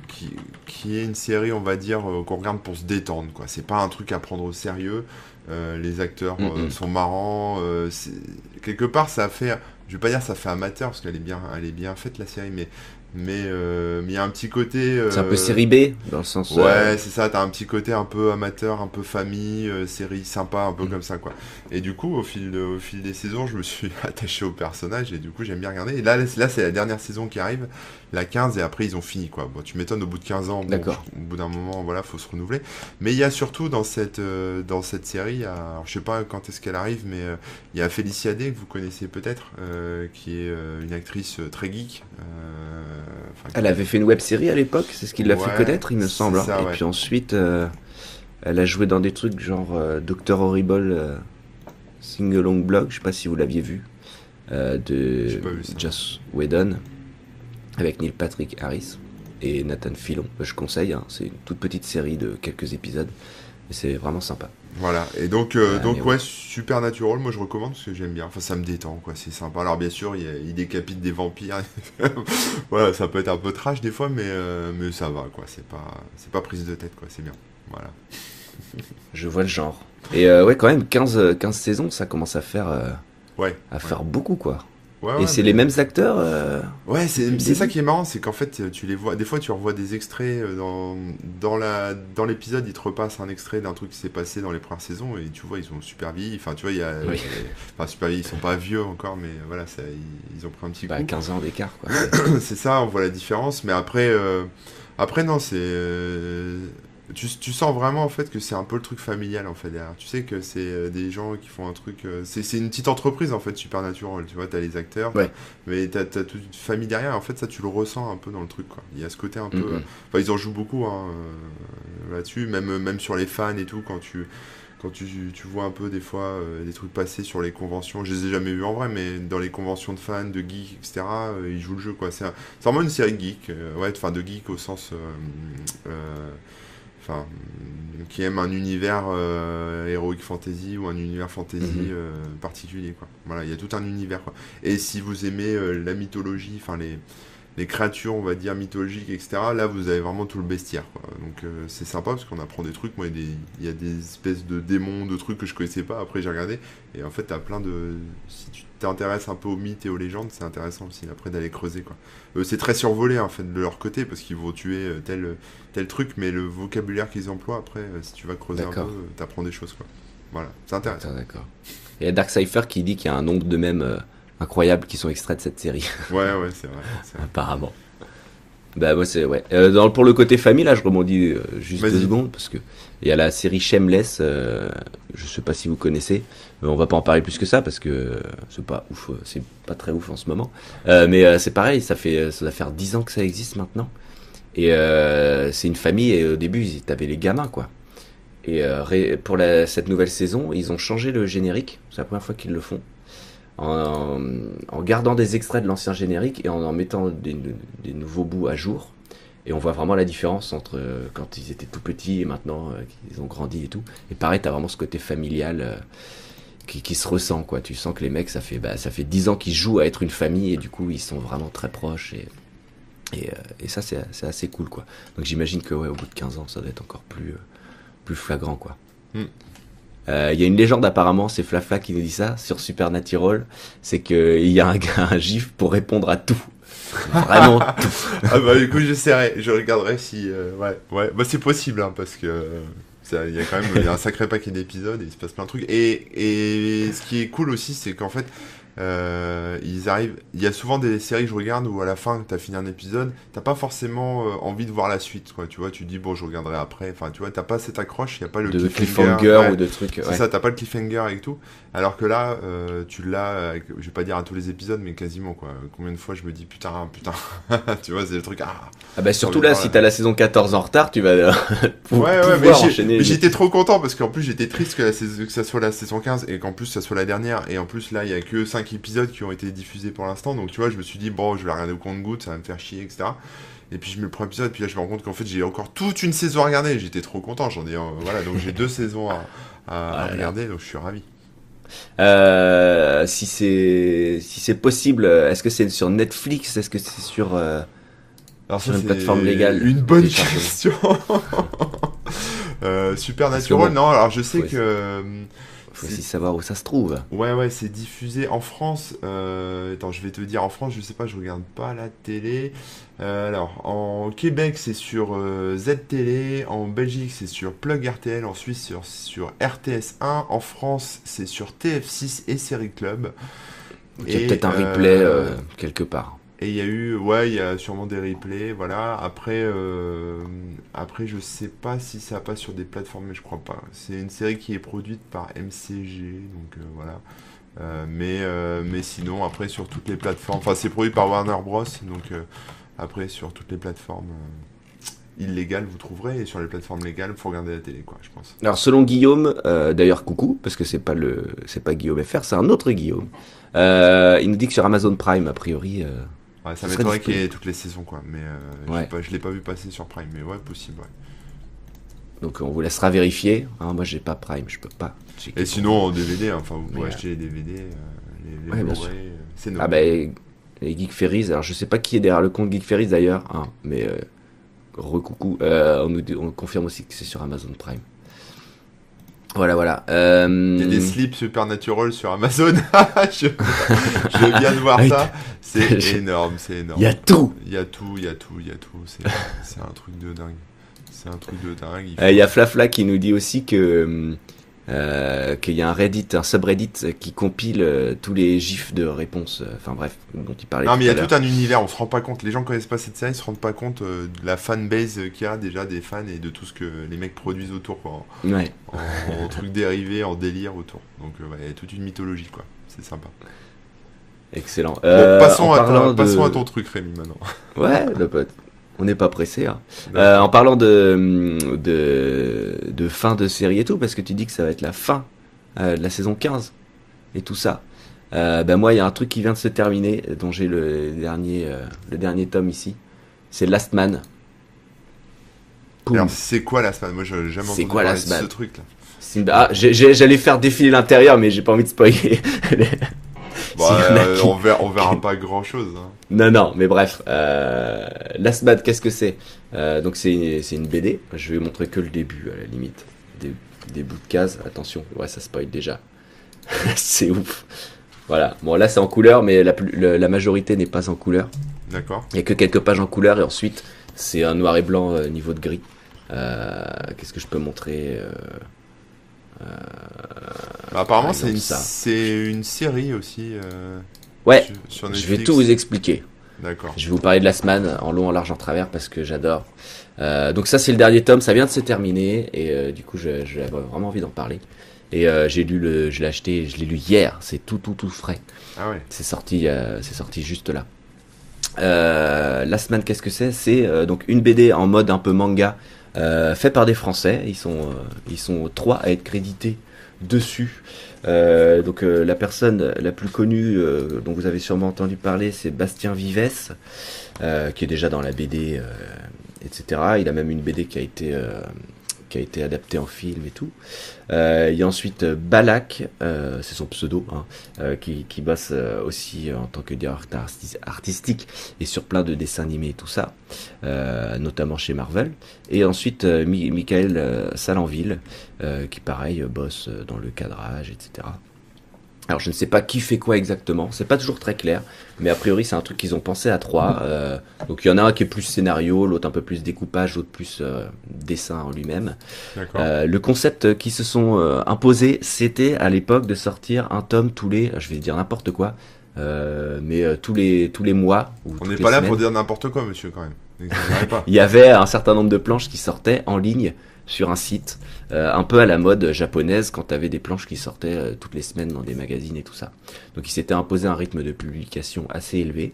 A: qui, qui est une série, on va dire, euh, qu'on regarde pour se détendre, quoi. C'est pas un truc à prendre au sérieux. Euh, les acteurs sont marrants. quelque part, ça fait, je vais pas dire ça fait amateur parce qu'elle est bien, elle est bien faite la série, mais mais euh, mais il y a un petit côté.
B: C'est un peu
A: euh,
B: série B, dans le sens.
A: Ouais,
B: euh,
A: c'est ça, t'as un petit côté un peu amateur, un peu famille, euh, série sympa, un peu
B: Mm.
A: comme ça, quoi. Et du coup, au fil, de- au fil des saisons, je me suis attaché au personnage et du coup, j'aime bien regarder. Et là, là c'est la dernière saison qui arrive, la 15, et après, ils ont fini, quoi. Bon, tu m'étonnes, au bout de 15 ans, bon, au bout d'un moment, voilà, faut se renouveler. Mais il y a surtout dans cette, euh, dans cette série, a- alors, je sais pas quand est-ce qu'elle arrive, mais euh, il y a Félicia Day, que vous connaissez peut-être, euh, qui est une actrice très geek.
B: Elle avait fait une web série à l'époque, c'est ce qui l'a
A: Ouais,
B: fait connaître, il me semble. hein.
A: ça,
B: Et
A: ouais.
B: puis ensuite, elle a joué dans des trucs genre Doctor Horrible euh, Sing Along Blog, je sais pas si vous l'aviez vu, de. Joss Whedon, avec Neil Patrick Harris et Nathan Filon. Je conseille, hein, c'est une toute petite série de quelques épisodes, et c'est vraiment sympa.
A: Voilà, et donc, euh,
B: Ouais,
A: donc
B: mais
A: ouais, Supernatural, moi je recommande parce que j'aime bien. Enfin, ça me détend, quoi, c'est sympa. Alors, bien sûr, il, décapite des vampires. voilà, ça peut être un peu trash des fois, mais, euh, mais ça va, quoi. C'est pas, c'est pas prise de tête, quoi, c'est bien. Voilà.
B: Je vois le genre. Et euh, ouais, quand même, 15, euh, 15 saisons, ça commence à faire,
A: Ouais.
B: à
A: ouais.
B: faire beaucoup, quoi.
A: Ouais,
B: et c'est
A: mais-
B: les mêmes acteurs euh,
A: Ouais, c'est ça qui est marrant, c'est qu'en fait, tu les vois. Des fois, tu revois des extraits euh, dans, dans la dans l'épisode, ils te repassent un extrait d'un truc qui s'est passé dans les premières saisons et tu vois, ils ont super vieilli. Enfin, tu vois, il y a.
B: Oui.
A: Enfin, super vieilli, ils sont pas vieux encore, mais voilà, ça, ils, ils ont pris un petit
B: bah,
A: coup.
B: 15 ans d'écart, quoi.
A: c'est ça, on voit la différence. Mais après, euh, après non, c'est. Tu, tu sens vraiment en fait que c'est un peu le truc familial en fait derrière. Tu sais que c'est euh, des gens qui font un truc. euh, c'est c'est une petite entreprise en fait, Supernatural. Tu vois, t'as les acteurs,
B: Ouais.
A: mais t'as as toute une famille derrière. En fait, ça tu le ressens un peu dans le truc quoi. Il y a ce côté un peu. Euh, Enfin, ils en jouent beaucoup hein, là-dessus, même, même sur les fans et tout, quand tu. Quand tu, tu vois un peu des fois euh, des trucs passer sur les conventions, je les ai jamais vus en vrai, mais dans les conventions de fans, de geeks, etc., euh, ils jouent le jeu quoi. C'est un- c'est vraiment une série geek, euh, ouais, enfin de geek au sens, enfin, qui aime un univers euh, heroic fantasy ou un univers fantasy
B: Mhm.
A: euh, particulier quoi. Voilà, il y a tout un univers quoi. Et si vous aimez euh, la mythologie, enfin les les créatures, on va dire, mythologiques, etc. Là, vous avez vraiment tout le bestiaire. Quoi. Donc, euh, c'est sympa parce qu'on apprend des trucs. Moi, il y, a des, il y a des espèces de démons, de trucs que je connaissais pas. Après, j'ai regardé. Et en fait, t'as plein de. Si tu t'intéresses un peu aux mythes et aux légendes, c'est intéressant aussi après d'aller creuser. quoi. Euh, c'est très survolé en fait de leur côté parce qu'ils vont tuer euh, tel, tel truc, mais le vocabulaire qu'ils emploient après, euh, si tu vas creuser un peu, t'apprends des choses. quoi. Voilà, c'est intéressant.
B: D'accord. Et Dark Cypher qui dit qu'il y a un nombre de mèmes incroyables qui sont extraits de cette série,
A: Ouais, ouais, c'est vrai.
B: apparemment. Bah moi c'est ouais. Euh, dans, pour le côté famille là, je rebondis euh, juste deux secondes parce que il y a la série Shameless. euh, je sais pas si vous connaissez. Euh, on va pas en parler plus que ça parce que c'est pas ouf, euh, c'est pas très ouf en ce moment. Euh, mais c'est pareil, ça fait ça doit faire 10 ans que ça existe maintenant. Et c'est une famille et au début avaient les gamins quoi. Et pour cette nouvelle saison, ils ont changé le générique. C'est la première fois qu'ils le font. En, gardant des extraits de l'ancien générique et en en mettant des, des nouveaux bouts à jour. Et on voit vraiment la différence entre quand ils étaient tout petits et maintenant qu'ils ont grandi et tout. Et pareil, t'as vraiment ce côté familial qui, qui se ressent, quoi. Tu sens que les mecs, ça fait, bah, ça fait 10 ans qu'ils jouent à être une famille et du coup, ils sont vraiment très proches. Et, et, euh, et ça, c'est c'est assez cool, quoi. Donc j'imagine que, ouais, au bout de 15 ans, ça doit être encore plus, euh, plus flagrant, quoi.
A: Hmm.
B: Euh, Il y a une légende apparemment, c'est Flafla qui nous dit ça sur Supernatural, c'est qu'il y a un, gars, un gif pour répondre à tout. Vraiment tout.
A: ah bah écoute, j'essaierai, je regarderai si. euh, ouais, ouais, bah c'est possible hein, parce que. Il y a quand même y a un sacré paquet d'épisodes et il se passe plein de trucs. Et, et ce qui est cool aussi, c'est qu'en fait, euh, ils arrivent. Il y a souvent des séries que je regarde où à la fin, t'as fini un épisode, t'as pas forcément euh, envie de voir la suite, quoi. Tu vois, tu dis bon, je regarderai après. Enfin, tu vois, t'as pas cette accroche, il y a pas le
B: de
A: cliffhanger,
B: cliffhanger
A: ouais.
B: ou de trucs.
A: C'est
B: ouais.
A: ça, t'as pas le cliffhanger et tout. Alors que là, euh, tu l'as, je vais pas dire à tous les épisodes, mais quasiment quoi. Combien de fois je me dis putain, putain, tu vois, c'est le truc. Ah.
B: Ah bah surtout là, si t'as la saison 14 en retard, tu vas euh,
A: Ouais, ouais, mais j'étais trop content parce qu'en plus j'étais triste que, la saison- que ça soit la saison 15 et qu'en plus ça soit la dernière. Et en plus là, il y a que 5 épisodes qui ont été diffusés pour l'instant. Donc tu vois, je me suis dit, bon, je vais regarder au compte-goutte, ça va me faire chier, etc. Et puis je mets le premier épisode, puis là je me rends compte qu'en fait j'ai encore toute une saison à regarder. J'étais trop content, j'en ai. euh, voilà, donc j'ai deux saisons à, regarder, donc je suis ravi.
B: Euh, si c'est si c'est possible, est-ce que c'est sur Netflix? Est-ce que c'est sur euh,
A: Alors
B: Sur
A: ça,
B: une plateforme légale?
A: Une bonne question. Supernatural, non, alors je sais que.
B: Faut aussi savoir où ça se trouve.
A: Ouais, ouais, c'est diffusé en France. Euh, attends, je vais te dire, en France, je sais pas, je regarde pas la télé. Euh, alors, en Québec, c'est sur euh, Z-Télé. En Belgique, c'est sur Plug RTL. En Suisse, sur, sur RTS1. En France, c'est sur TF6 et Série Club.
B: Il y a peut-être un
A: euh,
B: replay quelque part.
A: Et il y a eu, ouais, il y a sûrement des replays, voilà. Après, euh, après, je sais pas si ça passe sur des plateformes, mais je crois pas. C'est une série qui est produite par MCG, donc euh, voilà. Euh, mais, euh, mais sinon, après, sur toutes les plateformes, enfin, c'est produit par Warner Bros. Donc, après, sur toutes les plateformes illégales, vous trouverez, et sur les plateformes légales, faut regarder la télé, quoi, je pense.
B: Alors selon Guillaume, d'ailleurs coucou, parce que c'est pas le c'est pas Guillaume FR, c'est un autre Guillaume. Il nous dit que sur Amazon Prime, a priori. Euh,
A: Ouais, ça m'étonnerait qu'il y ait toutes les saisons, quoi. Mais euh,
B: Ouais.
A: j'ai pas- je l'ai pas vu passer sur Prime, mais ouais, possible, ouais.
B: donc on vous laissera vérifier. Hein, moi j'ai pas Prime, je peux pas. checker
A: Et sinon, en DVD, hein, enfin, vous pouvez
B: Mais,
A: acheter les DVD, euh, les, les
B: Ouais,
A: euh, c'est
B: Ah
A: normal.
B: bah les Geek Ferries, alors je sais pas qui est derrière le compte Geek Ferries d'ailleurs, hein, mais euh, recoucou, euh, on nous on confirme aussi que c'est sur Amazon Prime. Voilà voilà. Euh,
A: Il y a des slips Supernatural sur Amazon. je, je viens de voir
B: Ah
A: ça. C'est énorme, c'est énorme.
B: Il y a tout.
A: Il y a tout, il y a tout, il y a tout. C'est un truc de dingue. C'est un truc de dingue. Il faut-
B: Euh, Il y a Flafla qui nous dit aussi que euh, qu'il y a un Reddit, un subreddit qui compile euh, tous les gifs de réponses. euh, Enfin bref, dont il parlait.
A: Non, mais il y a
B: tout
A: un univers, on se rend pas compte. Les gens connaissent pas cette série, ils se rendent pas compte de la fanbase qu'il y a déjà des fans et de tout ce que les mecs produisent autour, quoi.
B: l'heure. Ouais.
A: En, en trucs dérivés, en délire autour. Donc, ouais, il y a toute une mythologie, quoi. C'est sympa.
B: Excellent.
A: Bon, passons,
B: en
A: à passons à ton truc, Rémi, maintenant.
B: Ouais, le pote. On n'est pas pressé. Hein. Euh, en parlant de, de de fin de série et tout, parce que tu dis que ça va être la fin euh, de la saison 15 et tout ça. Euh, ben moi, il y a un truc qui vient de se terminer, dont j'ai le dernier euh, le dernier tome ici. C'est Last Man.
A: C'est quoi la semaine Moi, j'ai jamais entendu
B: quoi
A: parler de ce truc-là.
B: Simba- Ah, j'allais faire défiler l'intérieur, mais j'ai pas envie de spoiler.
A: Bah, euh,
B: qui-
A: on, verra, on verra pas grand chose. Hein.
B: Non, non, mais bref. Euh, Last qu'est-ce que c'est? Euh, Donc c'est une BD. Je vais montrer que le début à la limite. Des, des bouts de cases. Attention, ouais, ça spoil déjà. c'est ouf. Voilà. Bon, là c'est en couleur, mais la, la majorité n'est pas en couleur.
A: D'accord.
B: Il n'y a que quelques pages en couleur et ensuite c'est un noir et blanc euh, niveau de gris. Qu'est-ce que je peux montrer
A: Bah, apparemment,
B: par
A: c'est une, c'est série aussi. euh,
B: Ouais,
A: sur, sur
B: je vais tout vous expliquer.
A: D'accord.
B: Je vais vous parler de Last Man en long, en large, en travers parce que j'adore. Euh, donc ça c'est le dernier tome, ça vient de se terminer et euh, du coup j'avais vraiment envie d'en parler. Et euh, j'ai lu le, je l'ai acheté, je l'ai lu hier, c'est tout tout tout frais.
A: Ah ouais.
B: C'est sorti, c'est sorti juste là. Last Man, qu'est-ce que c'est? C'est donc une BD en mode un peu manga, fait par des Français. Ils sont, euh, ils sont trois à être crédités dessus. Euh, donc euh, la personne la plus connue euh, dont vous avez sûrement entendu parler, c'est Bastien Vives, euh, qui est déjà dans la BD, euh, etc. Il a même une BD qui a été euh, qui a été adaptée en film et tout. Il y a ensuite euh, Balak, euh, c'est son pseudo, hein, euh, qui, qui bosse aussi en tant que directeur artis- artistique et sur plein de dessins animés et tout ça, notamment chez Marvel. Et ensuite Mi- Michael Salanville, qui pareil bosse dans le cadrage, etc. Alors je ne sais pas qui fait quoi exactement, c'est pas toujours très clair, mais a priori c'est un truc qu'ils ont pensé à trois. euh, donc il y en a un qui est plus scénario, l'autre un peu plus découpage, l'autre plus euh, dessin en lui-même. Euh, le concept qui se sont euh, imposés, c'était à l'époque de sortir un tome tous les, je vais dire n'importe quoi, euh, mais euh, tous les tous les mois. Ou
A: On n'est pas là
B: semaines.
A: pour dire n'importe quoi, monsieur, quand même.
B: Il y avait un certain nombre de planches qui sortaient en ligne sur un site, euh, un peu à la mode japonaise, quand tu avais des planches qui sortaient euh, toutes les semaines dans des magazines et tout ça. Donc il s'était imposé un rythme de publication assez élevé.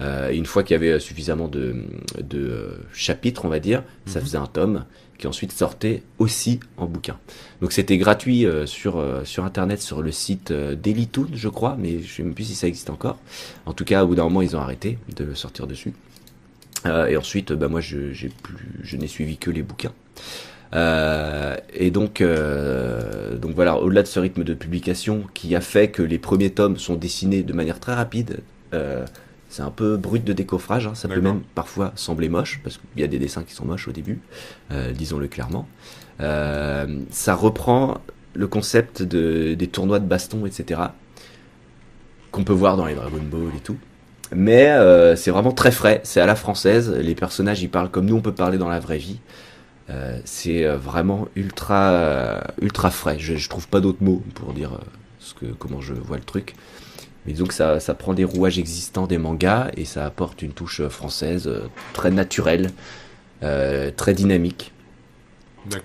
B: Euh, et une fois qu'il y avait suffisamment de, de chapitres, on va dire, ça
A: Mhm.
B: faisait un tome qui ensuite sortait aussi en bouquin. Donc c'était gratuit euh, sur, euh, sur internet, sur le site Dailytoon, je crois, mais je sais même plus si ça existe encore. En tout cas, au bout d'un moment, ils ont arrêté de le sortir dessus. Euh, et ensuite, bah, moi, je, j'ai plus, je n'ai suivi que les bouquins. Euh, et donc, euh, donc voilà, au-delà de ce rythme de publication qui a fait que les premiers tomes sont dessinés de manière très rapide, euh, c'est un peu brut de décoffrage, hein, ça peut même parfois sembler moche, parce qu'il y a des dessins qui sont moches au début, euh, disons-le clairement. Euh, ça reprend le concept de, des tournois de baston, etc., qu'on peut voir dans les Dragon Ball et tout. Mais euh, c'est vraiment très frais, c'est à la française, les personnages ils parlent comme nous on peut parler dans la vraie vie. Euh, c'est euh, vraiment ultra euh, ultra frais. Je, je trouve pas d'autres mots pour dire ce que comment je vois le truc. Mais disons que ça, ça prend des rouages existants des mangas et ça apporte une touche française très naturelle, euh, très dynamique.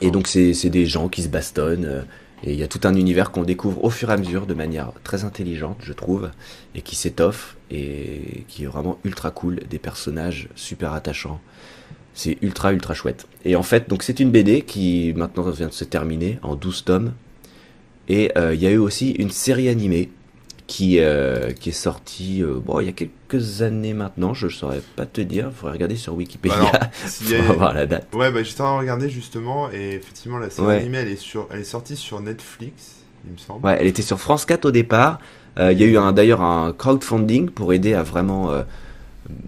B: Et donc c'est c'est des gens qui se bastonnent et il y a tout un univers qu'on découvre au fur et à mesure de manière très intelligente, je trouve, et qui s'étoffe et qui est vraiment ultra cool, des personnages super attachants. C'est ultra ultra chouette. Et en fait, donc c'est une BD qui maintenant vient de se terminer en 12 tomes. Et euh, il y a eu aussi une série animée qui, euh, qui est sortie euh, bon, il y a quelques années maintenant, je ne saurais pas te dire, il faudrait regarder sur Wikipédia
A: Bah non, y a-
B: pour avoir la date.
A: Ouais, bah j'étais en train de regarder justement, et effectivement, la série
B: Ouais.
A: animée, elle est, sur... elle est sortie sur Netflix, il me semble.
B: Ouais, elle était sur France 4 au départ. Il y a eu d'ailleurs un crowdfunding pour aider à vraiment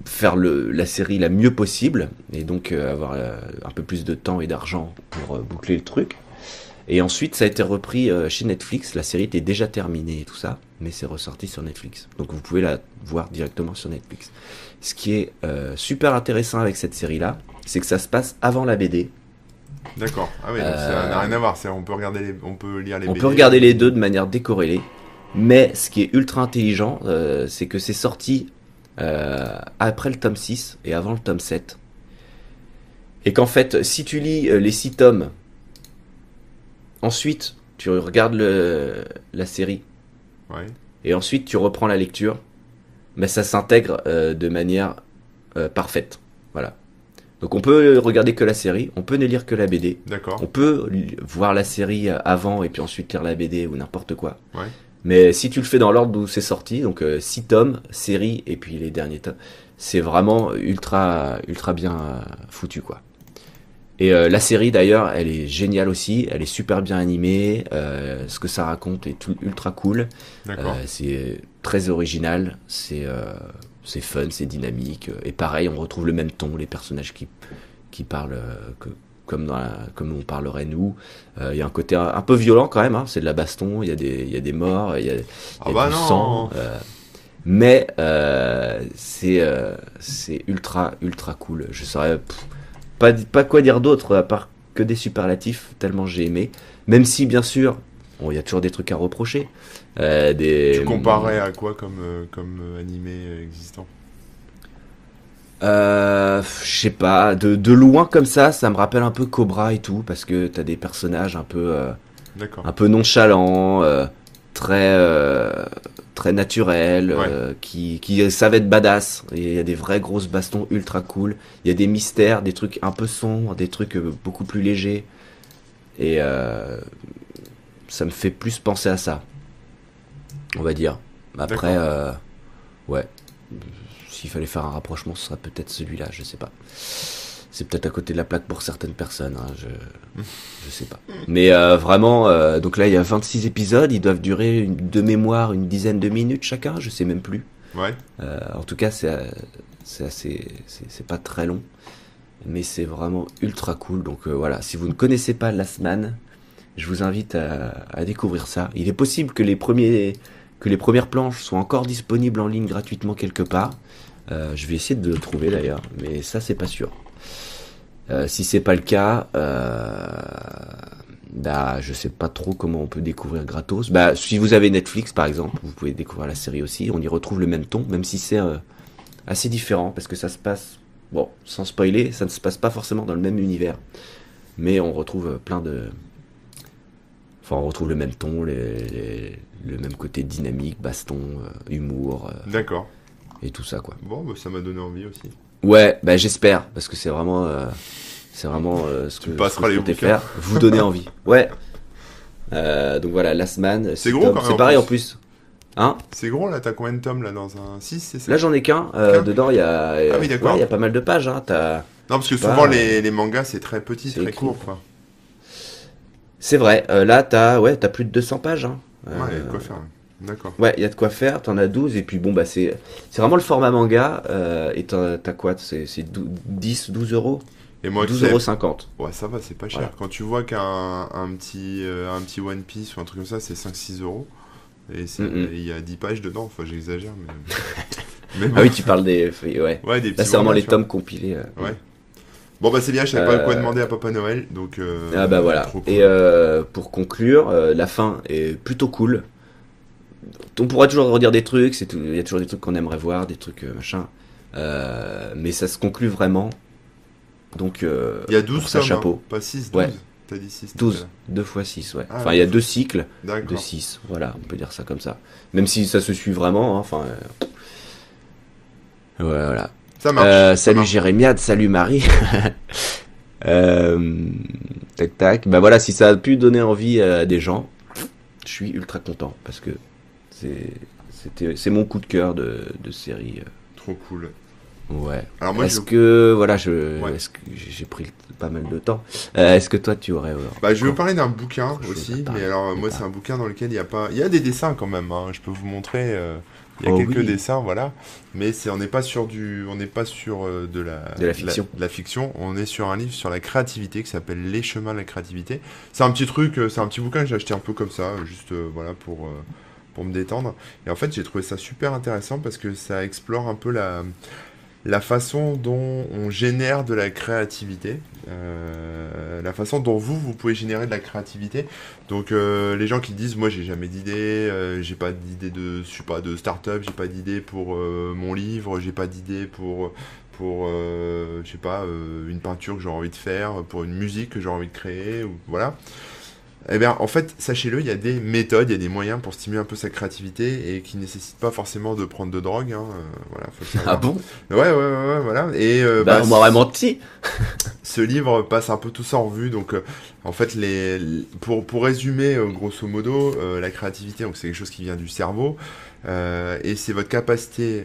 B: faire le, la série la mieux possible et donc euh, avoir euh, un peu plus de temps et d'argent pour euh, boucler le truc. Et ensuite, ça a été repris chez Netflix. La série était déjà terminée et tout ça, mais c'est ressorti sur Netflix. Donc vous pouvez la voir directement sur Netflix. Ce qui est euh, super intéressant avec cette série-là, c'est que ça se passe avant la BD.
A: D'accord. Ah oui, donc
B: Euh,
A: ça n'a rien à voir. On peut regarder les... on peut lire les
B: On
A: BD.
B: peut regarder les deux de manière décorrélée, mais ce qui est ultra intelligent, euh, c'est que c'est sorti euh, après le tome 6 et avant le tome 7. Et qu'en fait, si tu lis euh, les 6 tomes, ensuite tu regardes le, la série,
A: Ouais.
B: et ensuite tu reprends la lecture, mais ça s'intègre euh, de manière euh, parfaite. Voilà. Donc on peut regarder que la série, on peut ne lire que la BD,
A: D'accord.
B: on peut voir la série avant et puis ensuite lire la BD ou n'importe quoi.
A: Ouais.
B: Mais si tu le fais dans l'ordre où c'est sorti, donc 6 tomes, série et puis les derniers tomes, c'est vraiment ultra ultra bien euh, foutu quoi. Et euh, la série d'ailleurs, elle est géniale aussi, elle est super bien animée, euh, ce que ça raconte est tout- ultra cool,
A: D'accord.
B: Euh, c'est très original, c'est euh, c'est fun, c'est dynamique, et pareil, on retrouve le même ton, les personnages qui, qui parlent euh, que, comme, dans la- comme on parlerait nous. Euh, Il y a un côté un, un peu violent quand même, hein, c'est de la baston, il y, a des- y a des morts, il y a, y
A: Ah
B: a
A: bah
B: du
A: non.
B: sang. euh, mais euh, c'est euh, c'est ultra ultra cool. Je saurais pff, pas pas quoi dire d'autre à part que des superlatifs tellement j'ai aimé. Même si bien sûr, bon, il y a toujours des trucs à reprocher. Des
A: Tu comparais à quoi comme, comme animé existant?
B: Euh, je sais pas, de, de loin comme ça, ça me rappelle un peu Cobra et tout, parce que t'as des personnages un peu, euh, un peu nonchalants, euh, très, euh, très naturels, qui, qui savent être badass. Il y a des vraies grosses bastons ultra cool. Il y a des mystères, des trucs un peu sombres, des trucs beaucoup plus légers. Et ça me fait plus penser à ça, on va dire. Après, ouais. S'il fallait faire un rapprochement, ce serait peut-être celui-là, je sais pas. C'est peut-être à côté de la plaque pour certaines personnes, hein, je, je sais pas. Mais euh, vraiment, euh, donc là il y a 26 épisodes, ils doivent durer une- de mémoire une dizaine de minutes chacun, je sais même plus.
A: Ouais.
B: Euh, en tout cas, c'est assez, c'est pas très long, mais c'est vraiment ultra cool. Donc voilà, si vous ne connaissez pas Last Man, je vous invite à, à découvrir ça. Il est possible que les premiers, que les premières planches soient encore disponibles en ligne gratuitement quelque part. Euh, je vais essayer de le trouver d'ailleurs, mais ça c'est pas sûr. Euh, si c'est pas le cas, euh, bah je sais pas trop comment on peut découvrir gratos. Bah si vous avez Netflix par exemple, vous pouvez découvrir la série aussi. On y retrouve le même ton, même si c'est euh, assez différent parce que ça se passe, bon, sans spoiler, ça ne se passe pas forcément dans le même univers, mais on retrouve euh, plein de, enfin on retrouve le même ton, le même côté dynamique, baston, humour
A: D'accord.
B: Et tout ça quoi.
A: Bon, bah, ça m'a donné envie aussi.
B: Ouais, bah j'espère parce que c'est vraiment, euh, c'est vraiment euh, ce que, ce que je comptais faire. Vous donner envie. Ouais. Euh, donc voilà, Last Man. six
A: gros, quand même,
B: C'est pareil en plus. Hein?
A: C'est gros là, t'as combien de tomes là dans un 6 c'est ça?
B: Là j'en ai qu'un. Euh, dedans il y a,
A: Ah oui,
B: ouais, y a pas mal de pages. Hein.
A: Non, parce que souvent
B: pas,
A: les, les mangas c'est très petit,
B: c'est
A: très
B: écrit.
A: court quoi.
B: C'est vrai. là t'as, ouais, plus de 200 pages. Hein.
A: Ouais, il y a de quoi faire. D'accord.
B: Ouais, il y a de quoi faire, t'en as 12, et puis bon, bah c'est c'est vraiment le format manga, euh, et t'as quoi C'est c'est dou- 10, 12 euros?
A: Et moi, tu
B: 12,50
A: sais,
B: euros. 50.
A: ouais, ça va, c'est pas cher.
B: Voilà.
A: Quand tu vois qu'un un petit, euh, un petit One Piece ou un truc comme ça, c'est 5-6 euros. Et il y a 10 pages dedans, enfin j'exagère, mais. mais bon.
B: Ah oui, tu parles des. Ouais.
A: Ouais, des petits
B: Là, c'est vraiment les tomes compilés. euh.
A: Ouais. Bon, bah c'est bien, je savais pas
B: Euh,
A: quoi demander à Papa Noël, donc.
B: Ah bah voilà.
A: cool.
B: Et pour conclure, la fin est plutôt cool. On pourra toujours redire des trucs, c'est il y a toujours des trucs qu'on aimerait voir, des trucs euh, machin. Euh, mais ça se conclut vraiment. Donc euh,
A: Il y a 12
B: pour ça,
A: tomes,
B: chapeau.
A: hein, pas 6, 12.
B: Ouais.
A: T'as dit 6
B: 12, 2 fois 6, ouais.
A: Ah,
B: enfin, il y a deux cycles de
A: D'accord.
B: 6, voilà, on peut dire ça comme ça. Même si ça se suit vraiment, hein, enfin. euh, Voilà.
A: Ça marche.
B: Euh,
A: ça
B: salut
A: marche.
B: Jérémiade, salut Marie. Tac tac. Bah voilà, si ça a pu donner envie à des gens, je suis ultra content parce que c'est c'était c'est mon coup de cœur de, de série. euh,
A: Trop cool.
B: Ouais.
A: Alors moi,
B: est-ce
A: je...
B: que voilà, je
A: Ouais.
B: est-ce que j'ai pris pas mal de temps. Euh, est-ce que toi tu aurais euh,
A: Bah, je vais vous parler d'un bouquin aussi, mais alors moi c'est un bouquin dans lequel il y a pas, il y a des dessins quand même. hein, Je peux vous montrer. euh, Il y a
B: Oh
A: quelques
B: oui.
A: dessins, voilà, mais c'est on n'est pas sur du, on n'est pas sur euh, de la
B: De la fiction.
A: de la fiction. On est sur un livre sur la créativité qui s'appelle Les chemins de la créativité. C'est un petit truc, c'est un petit bouquin que j'ai acheté un peu comme ça, juste voilà pour pour me détendre. Et en fait, j'ai trouvé ça super intéressant parce que ça explore un peu la la façon dont on génère de la créativité, euh, la façon dont vous, vous pouvez générer de la créativité. Donc euh, les gens qui disent, moi j'ai jamais d'idée, euh, j'ai pas d'idée de, je sais pas, de start-up, j'ai pas d'idée pour mon livre, j'ai pas d'idée pour, pour je sais pas, une peinture que j'ai envie de faire, pour une musique que j'ai envie de créer, ou voilà. Eh bien, en fait, sachez-le, il y a des méthodes, il y a des moyens pour stimuler un peu sa créativité et qui nécessitent pas forcément de prendre de drogue. Hein, euh, voilà, faut le
B: Ah bon?
A: Ouais, ouais, ouais, ouais, voilà. Et euh,
B: Bah,
A: bah,
B: on m'aurait menti.
A: ce livre passe un peu tout ça en revue. Donc, euh, en fait, les, pour, pour résumer, grosso modo, la créativité, donc c'est quelque chose qui vient du cerveau. et c'est votre capacité,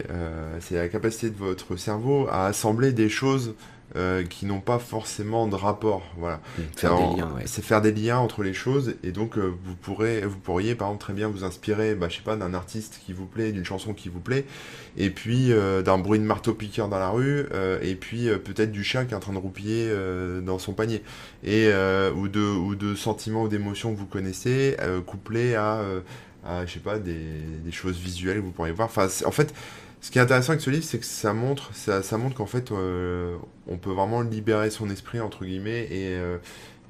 A: c'est la capacité de votre cerveau à assembler des choses euh, qui n'ont pas forcément de rapport. Voilà.
B: Mmh, Faire
A: Alors,
B: des liens, ouais.
A: C'est faire des liens entre les choses et donc euh, vous pourrez, vous pourriez par exemple très bien vous inspirer, bah, je sais pas, d'un artiste qui vous plaît, d'une chanson qui vous plaît, et puis euh, d'un bruit de marteau piqueur dans la rue, et puis peut-être du chien qui est en train de roupiller dans son panier, et ou de ou de sentiments ou d'émotions que vous connaissez, couplés à, à je sais pas des, des choses visuelles que vous pourriez voir. Enfin, en fait. Ce qui est intéressant avec ce livre, c'est que ça montre, ça, ça montre qu'en fait, euh, on peut vraiment libérer son esprit entre guillemets et euh,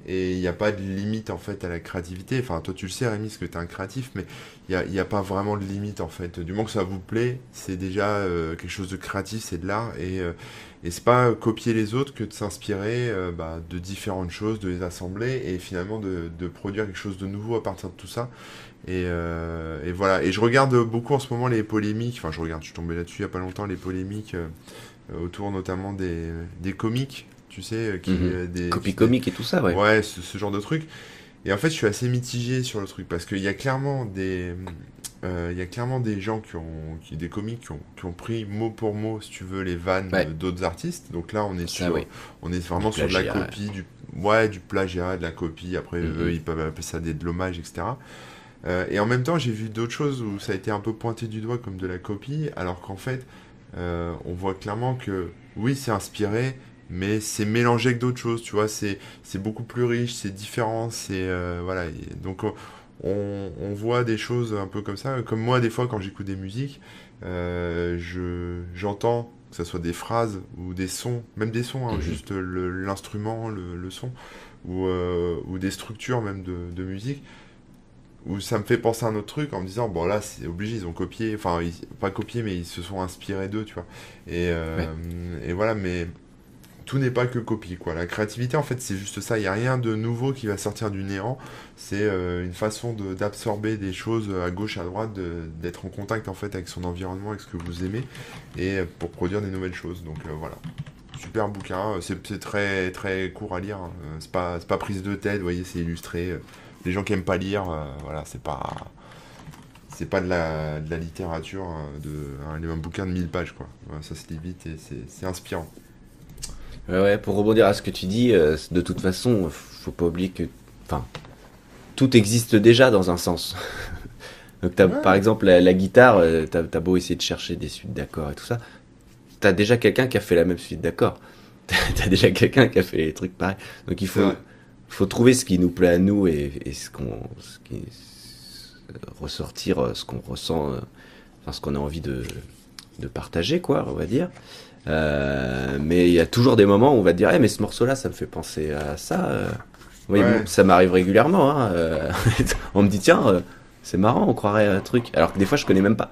A: et il n'y a pas de limite en fait à la créativité. Enfin, toi tu le sais Rémi, parce que tu es un créatif, mais il n'y a, a pas vraiment de limite en fait. Du moment que ça vous plaît, c'est déjà euh, quelque chose de créatif, c'est de l'art. Et, euh, et c'est pas copier les autres que de s'inspirer euh, bah, de différentes choses, de les assembler et finalement de, de produire quelque chose de nouveau à partir de tout ça. Et, euh, et voilà. Et je regarde beaucoup en ce moment les polémiques, enfin je regarde, je suis tombé là-dessus il n'y a pas longtemps, les polémiques euh, autour notamment des, des comiques, tu sais, euh, qui,
B: Mhm.
A: euh, des,
B: Copie comique et tout ça, ouais.
A: Ouais, ce, ce genre de truc. Et en fait, je suis assez mitigé sur le truc parce qu'il y a clairement des, euh, il y a clairement des gens qui ont, qui, des comiques qui ont, qui ont pris mot pour mot, si tu veux, les vannes
B: Ouais.
A: d'autres artistes. Donc là, on est sur,
B: oui.
A: on est vraiment sur de la copie, du, ouais, du plagiat, de la copie. Après,
B: Mhm.
A: eux, ils peuvent appeler ça des de l'hommage, etc. Euh, et en même temps, j'ai vu d'autres choses où ça a été un peu pointé du doigt comme de la copie, alors qu'en fait, euh, on voit clairement que oui, c'est inspiré, mais c'est mélangé avec d'autres choses, tu vois, c'est beaucoup plus riche, c'est différent, c'est euh, voilà. et donc on, on, voit des choses un peu comme ça, comme moi des fois quand j'écoute des musiques, je j'entends que ce soit des phrases ou des sons, même des sons, hein,
B: Mhm.
A: juste l'instrument, le, le son, ou, ou des structures même de, de musique où ça me fait penser à un autre truc en me disant bon là c'est obligé ils ont copié enfin ils- pas copié mais ils se sont inspirés d'eux tu vois. Et, euh, et voilà mais tout n'est pas que copie quoi. La créativité en fait c'est juste ça. Il n'y a rien de nouveau qui va sortir du néant. C'est euh, une façon de- d'absorber des choses à gauche à droite d'être en contact en fait avec son environnement avec ce que vous aimez et pour produire des nouvelles choses. Donc euh, voilà. Super bouquin. C'est très très court à lire hein. C'est pas pas prise de tête. Vous voyez c'est illustré les gens qui aiment pas lire, euh, voilà, c'est pas c'est pas de la, de la littérature, euh, de un, un bouquin de 1000 pages quoi. Ça se lit vite et c'est c'est inspirant.
B: Ouais, pour rebondir à ce que tu dis, euh, de toute façon, faut pas oublier que, enfin, tout existe déjà dans un sens. Donc, t'as,
A: Ouais.
B: par exemple, la, la guitare, euh, t'as, t'as beau essayer de chercher des suites d'accords et tout ça, t'as déjà quelqu'un qui a fait la même suite d'accords. T'as, déjà quelqu'un qui a fait les trucs pareils. Donc, il faut. Faut trouver ce qui nous plaît à nous et, et ce qu'on, ressortir euh, ce qu'on ressent, euh, enfin, ce qu'on a envie de, de partager, quoi, on va dire. Euh, mais il y a toujours des moments où on va te dire, Eh, mais ce morceau-là, ça me fait penser à ça. Oui,
A: Ouais.
B: bon, ça m'arrive régulièrement. Hein, on me dit, tiens, c'est marrant, on croirait à un truc. Alors que des fois, je connais même pas.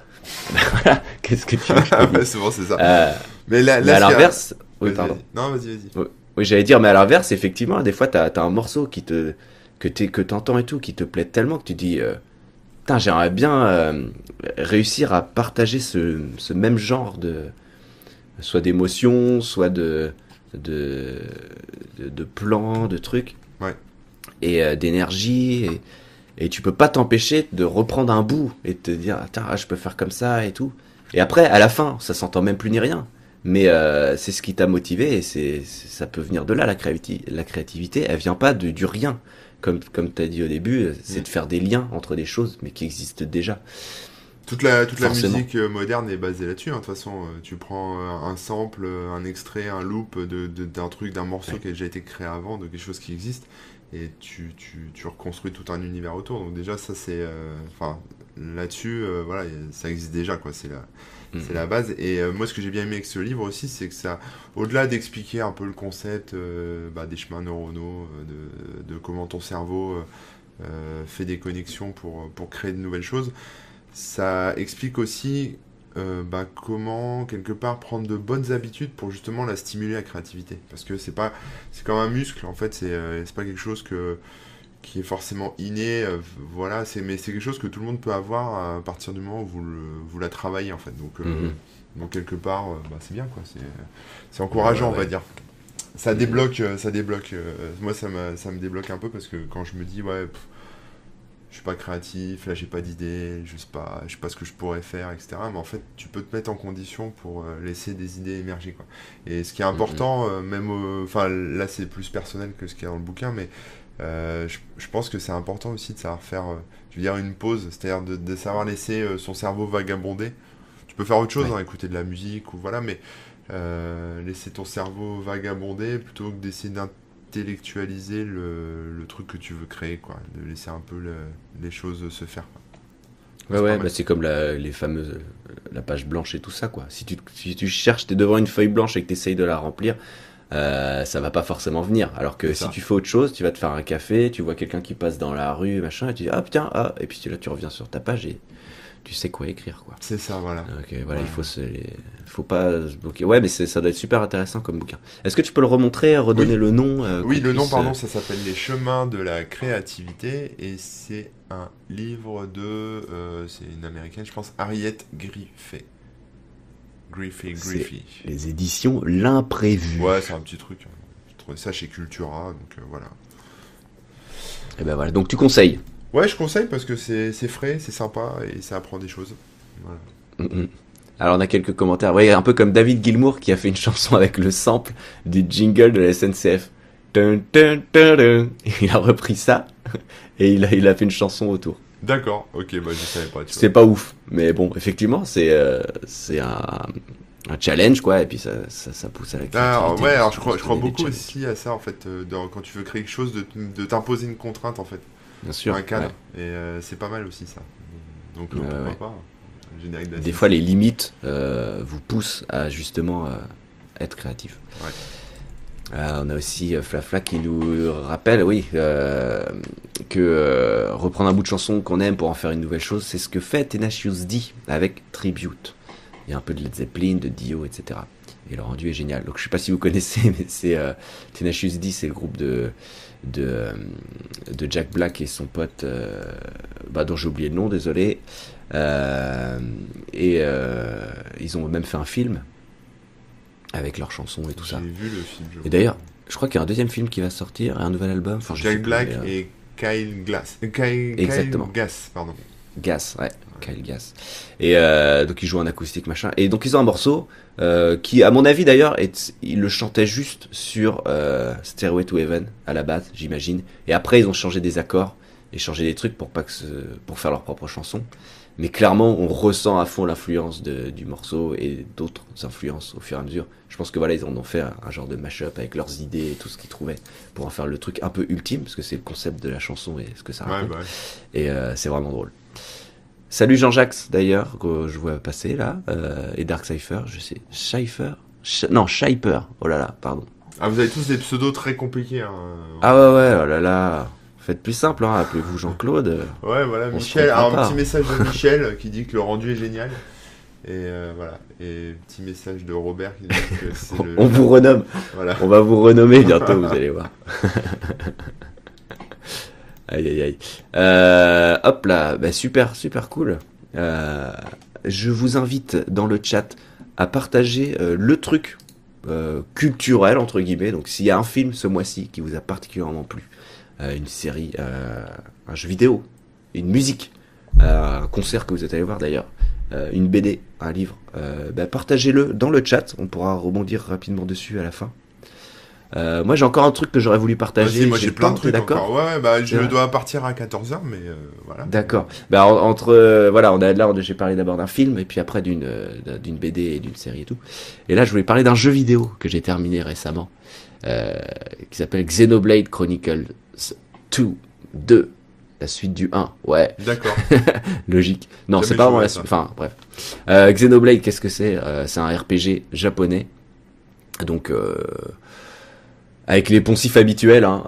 B: qu'est-ce que tu veux que
A: souvent c'est ça.
B: Euh,
A: mais là,
B: Mais
A: là,
B: à
A: a-
B: l'inverse, oui, pardon.
A: Non, vas-y, vas-y.
B: Oui, j'allais dire, mais à l'inverse, effectivement, des fois, t'as as un morceau qui te que t'es- que t'entends et tout, qui te plaît tellement que tu dis, euh, putain, j'aimerais bien euh, réussir à partager ce, ce même genre de soit d'émotions, soit de de, de de plans, de trucs,
A: Ouais.
B: et euh, d'énergie, et, et tu peux pas t'empêcher de reprendre un bout et de te dire, ah, je peux faire comme ça et tout. Et après, à la fin, ça s'entend même plus ni rien. Mais euh, c'est ce qui t'a motivé et c'est c'est- ça peut venir de là la créativité. La créativité, elle vient pas de, du rien, comme comme t'as dit au début, euh, c'est
A: Mm.
B: de faire des liens entre des choses mais qui existent déjà.
A: Toute la, toute la musique euh, moderne est basée là-dessus. hein. De toute façon, euh, tu prends un sample, un extrait, un loop de- d'un truc, d'un morceau
B: Ouais.
A: qui a déjà été créé avant, de quelque chose qui existe, et tu, tu, tu reconstruis tout un univers autour. Donc déjà, ça c'est, euh, enfin, là-dessus, euh, voilà, ça existe déjà, quoi. C'est la,
B: Mm.
A: c'est la base. Et euh, moi, ce que j'ai bien aimé avec ce livre aussi, c'est que ça, au-delà d'expliquer un peu le concept euh, bah, des chemins neuronaux, euh, de, de comment ton cerveau fait des connexions pour, pour créer de nouvelles choses, ça explique aussi bah, comment quelque part prendre de bonnes habitudes pour justement la stimuler la créativité parce que c'est pas c'est comme un muscle en fait c'est euh, pas quelque chose que qui est forcément inné euh, voilà c'est mais c'est quelque chose que tout le monde peut avoir à partir du moment où vous le, vous la travaillez en fait donc euh,
B: Mhm.
A: donc quelque part euh, bah, c'est bien quoi c'est c'est encourageant
B: Ouais,
A: on va dire ça
B: Mhm.
A: débloque euh, ça débloque moi ça me ça me débloque un peu parce que quand je me dis ouais pff, je suis pas créatif, là j'ai pas d'idée, je sais pas, je sais pas ce que je pourrais faire, etc. Mais en fait, tu peux te mettre en condition pour laisser des idées émerger, quoi. Et ce qui est important, euh, même, enfin là c'est plus personnel que ce qu'il y a dans le bouquin, mais euh, je, je pense que c'est important aussi de savoir faire, euh, je veux dire, une pause, c'est-à-dire de, de savoir laisser euh, son cerveau vagabonder. Tu peux faire autre chose,
B: Ouais.
A: hein, écouter de la musique ou voilà, mais euh, laisser ton cerveau vagabonder plutôt que d'essayer d'intellectualiser le, le truc que tu veux créer, quoi. De laisser un peu le- les choses se faire. quoi.
B: Ouais,
A: C'est
B: ouais, bah c'est comme la, les fameuses, la page blanche et tout ça, quoi. Si tu, si tu cherches, t'es devant une feuille blanche et que t'essayes de la remplir, euh, ça va pas forcément venir. Alors que si
A: ça.
B: tu fais autre chose, tu vas te faire un café, tu vois quelqu'un qui passe dans la rue, machin, et tu dis, ah putain, ah, et puis là, tu reviens sur ta page et tu sais quoi écrire, quoi.
A: C'est ça, voilà.
B: Donc euh, voilà,
A: Ouais.
B: il faut se, faut pas se bloquer. Ouais, mais ça doit être super intéressant comme bouquin. Est-ce que tu peux le remontrer, redonner
A: Oui.
B: le nom euh,
A: Oui, le nom,
B: puisse,
A: pardon,
B: euh,
A: ça s'appelle Les chemins de la créativité et c'est un livre de. euh, c'est une américaine, je pense, Harriet Griffey. Griffey,
B: C'est-
A: Griffey.
B: Les éditions L'imprévu.
A: Ouais, c'est un petit truc. J'ai trouvé ça chez Cultura, donc euh, voilà.
B: Et ben voilà, donc tu conseilles.
A: Ouais, je conseille parce que c'est frais, c'est sympa et ça apprend des choses. Voilà.
B: Mhm. Alors on a quelques commentaires. Ouais, un peu comme David Gilmour qui a fait une chanson avec le sample du jingle de la SNCF. Dun, dun, dun, dun. Il a repris ça et il a, il a fait une chanson autour.
A: D'accord, ok, bah je savais pas.
B: C'est pas ouf, mais bon, effectivement, c'est euh, c'est un, un challenge quoi, et puis ça, ça, ça pousse à la
A: Ah,
B: créativité.
A: ouais, alors je crois, je crois beaucoup aussi à ça en fait, euh, dans- quand tu veux créer quelque chose, de, de t'imposer une contrainte en fait,
B: Bien sûr.
A: un cadre.
B: ouais.
A: Et euh, c'est pas mal aussi ça. Donc euh, pourquoi
B: ouais.
A: pas un générique
B: Des fois, les limites vous poussent à justement être créatif.
A: Ouais.
B: Euh, on a aussi euh, Flafla qui nous rappelle, oui, euh, que euh, reprendre un bout de chanson qu'on aime pour en faire une nouvelle chose, c'est ce que fait Tenacious D avec Tribute. Il y a un peu de Led Zeppelin, de Dio, etc. Et le rendu est génial. Donc je sais pas si vous connaissez, mais c'est euh, Tenacious D, c'est le groupe de de, euh, de Jack Black et son pote, euh, bah, dont j'ai oublié le nom, désolé. Euh, et euh, ils ont même fait un film avec leurs chansons et tout ça.
A: J'ai vu le film. je
B: Et d'ailleurs, je crois qu'il y a un deuxième film qui va sortir, un nouvel album. Enfin,
A: Jack Black
B: euh,
A: et Kyle Glass. Euh, Kyle,
B: Exactement.
A: Kyle Gass, pardon.
B: Gas, ouais, Kyle Gas. Et euh, donc ils jouent en acoustique machin. Et donc ils ont un morceau euh, qui, à mon avis d'ailleurs, ils le chantaient juste sur euh, Stairway to Heaven à la base, j'imagine. Et après ils ont changé des accords et changé des trucs pour pas que ce- pour faire leur propre chanson. Mais clairement, on ressent à fond l'influence du morceau et d'autres influences au fur et à mesure. Je pense que voilà, ils en ont fait un, un genre de mash-up avec leurs idées et tout ce qu'ils trouvaient pour en faire le truc un peu ultime, parce que c'est le concept de la chanson et ce que ça
A: Ouais,
B: raconte.
A: bah ouais.
B: Et euh, c'est vraiment drôle. Salut Jean-Jacques, d'ailleurs, que je vois passer là, euh, et Dark Cypher, je sais. Cypher Non, Shyper, oh là là, pardon.
A: Ah, vous avez tous des pseudos très compliqués. Hein.
B: Ah ouais, ouais, oh là là. Faites plus simple, hein, appelez-vous Jean-Claude.
A: Ouais, voilà,
B: On
A: Michel. Alors, un petit message de Michel qui dit que le rendu est génial. Et euh, voilà. Et petit message de Robert qui dit que c'est le.
B: On vous renomme,
A: Voilà.
B: on va vous renommer bientôt, vous allez voir. aïe aïe aïe. Euh, hop là, bah, super, super cool. Euh, je vous invite dans le chat à partager euh, le truc euh, culturel entre guillemets. Donc s'il y a un film ce mois-ci qui vous a particulièrement plu, euh, une série, euh, un jeu vidéo, une musique, euh, un concert que vous êtes allé voir d'ailleurs, euh, une BD, un livre, euh, bah, partagez-le dans le chat. On pourra rebondir rapidement dessus à la fin. Euh, moi j'ai encore un truc que j'aurais voulu partager.
A: Moi
B: J'ai
A: j'ai
B: le
A: plein de trucs
B: d'accord.
A: Ouais, bah je dois partir à 14h, mais euh, voilà.
B: D'accord. Bah, en- entre euh, voilà, on a là, j'ai parlé d'abord d'un film et puis après d'une euh, d'une BD et d'une série et tout. Et là, je voulais parler d'un jeu vidéo que j'ai terminé récemment, euh, qui s'appelle Xenoblade Chronicles 2, 2, la suite du 1. Ouais,
A: D'accord.
B: logique. Non, c'est pas vraiment la suite. Enfin, bref. Euh, Xenoblade, qu'est-ce que c'est? Euh, C'est un RPG japonais. Donc, avec les poncifs habituels, hein,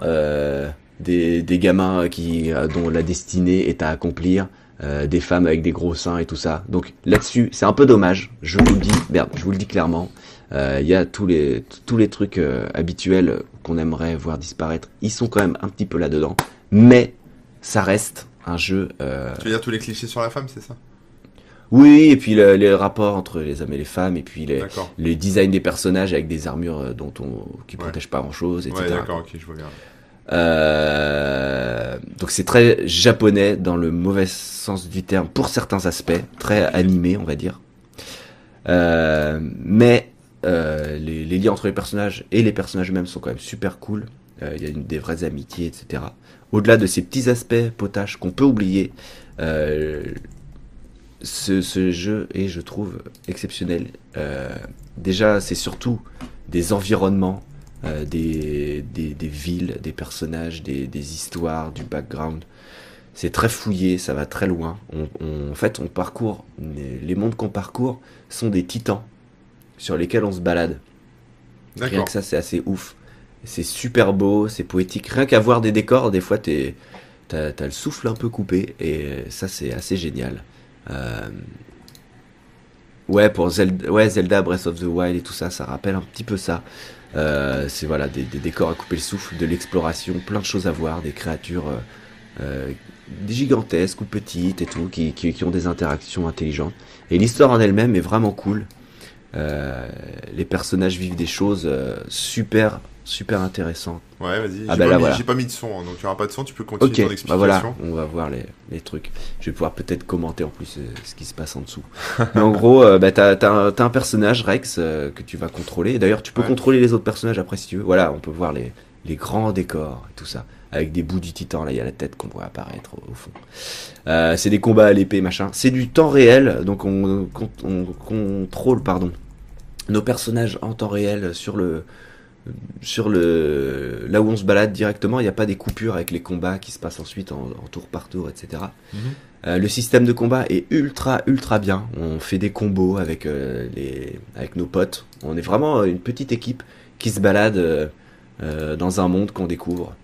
B: des, des gamins qui dont la destinée est à accomplir, euh, des femmes avec des gros seins et tout ça. Donc là-dessus, c'est un peu dommage. Je vous le dis, merde, je vous le dis clairement. Euh, Il y a tous les tous les trucs euh, habituels qu'on aimerait voir disparaître. Ils sont quand même un petit peu là-dedans, mais ça reste un jeu. euh,
A: tu veux dire tous les clichés sur la femme, c'est ça?
B: Oui, et puis le- les rapports entre les hommes et les femmes, et puis les, les designs des personnages avec des armures dont on qui
A: Ouais.
B: protègent pas grand chose, etc.
A: Ouais, d'accord, ok, je vois bien.
B: Euh, donc c'est très japonais dans le mauvais sens du terme pour certains aspects, très animé on va dire. Euh, mais euh, les, liens entre les personnages et les personnages eux-mêmes sont quand même super cool. Euh, Il y a des vraies amitiés, etc. Au-delà de ces petits aspects potaches qu'on peut oublier, euh, ce, jeu est, je trouve, exceptionnel. Euh, déjà, c'est surtout des environnements, euh, des, villes, des personnages, des, histoires, du background. C'est très fouillé, ça va très loin. On, en fait, on parcourt, les mondes qu'on parcourt sont des titans sur lesquels on se balade. Rien que ça, c'est assez ouf. C'est super beau, c'est poétique. Rien qu'à voir des décors, des fois, t'es, t'as, le souffle un peu coupé. Et ça, c'est assez génial. Euh, Ouais, pour Zelda, ouais, Zelda Breath of the Wild et tout ça, ça rappelle un petit peu ça. Euh, c'est voilà, des, des décors à couper le souffle, de l'exploration, plein de choses à voir, des créatures euh, euh, gigantesques ou petites et tout, qui, qui, qui ont des interactions intelligentes. Et l'histoire en elle-même est vraiment cool. Euh, les personnages vivent des choses euh, super, super intéressantes.
A: Ouais, vas-y.
B: Ah
A: j'ai
B: bah
A: pas,
B: voilà.
A: j'ai pas mis de son, hein, donc il y aura pas de son. Tu peux continuer ton
B: bah
A: explication.
B: voilà, on va voir les, les trucs. Je vais pouvoir peut-être commenter en plus euh, ce qui se passe en dessous. Mais en gros, euh, bah, t'as, t'as, un- t'as un personnage, Rex, que tu vas contrôler. D'ailleurs, tu peux
A: Ouais.
B: contrôler les autres personnages après si tu veux. Voilà, on peut voir les, les grands décors et tout ça. Avec des bouts du titan, là, il y a la tête qu'on voit apparaître au, au fond. Euh, c'est des combats à l'épée, machin. C'est du temps réel, donc on, on, on contrôle, pardon, nos personnages en temps réel sur le, sur le là où on se balade directement, il n'y a pas des coupures avec les combats qui se passent ensuite en, en tour par tour, etc.
A: Mhm.
B: Euh, le système de combat est ultra ultra bien. On fait des combos avec euh, les avec nos potes. On est vraiment une petite équipe qui se balade euh, dans un monde qu'on découvre.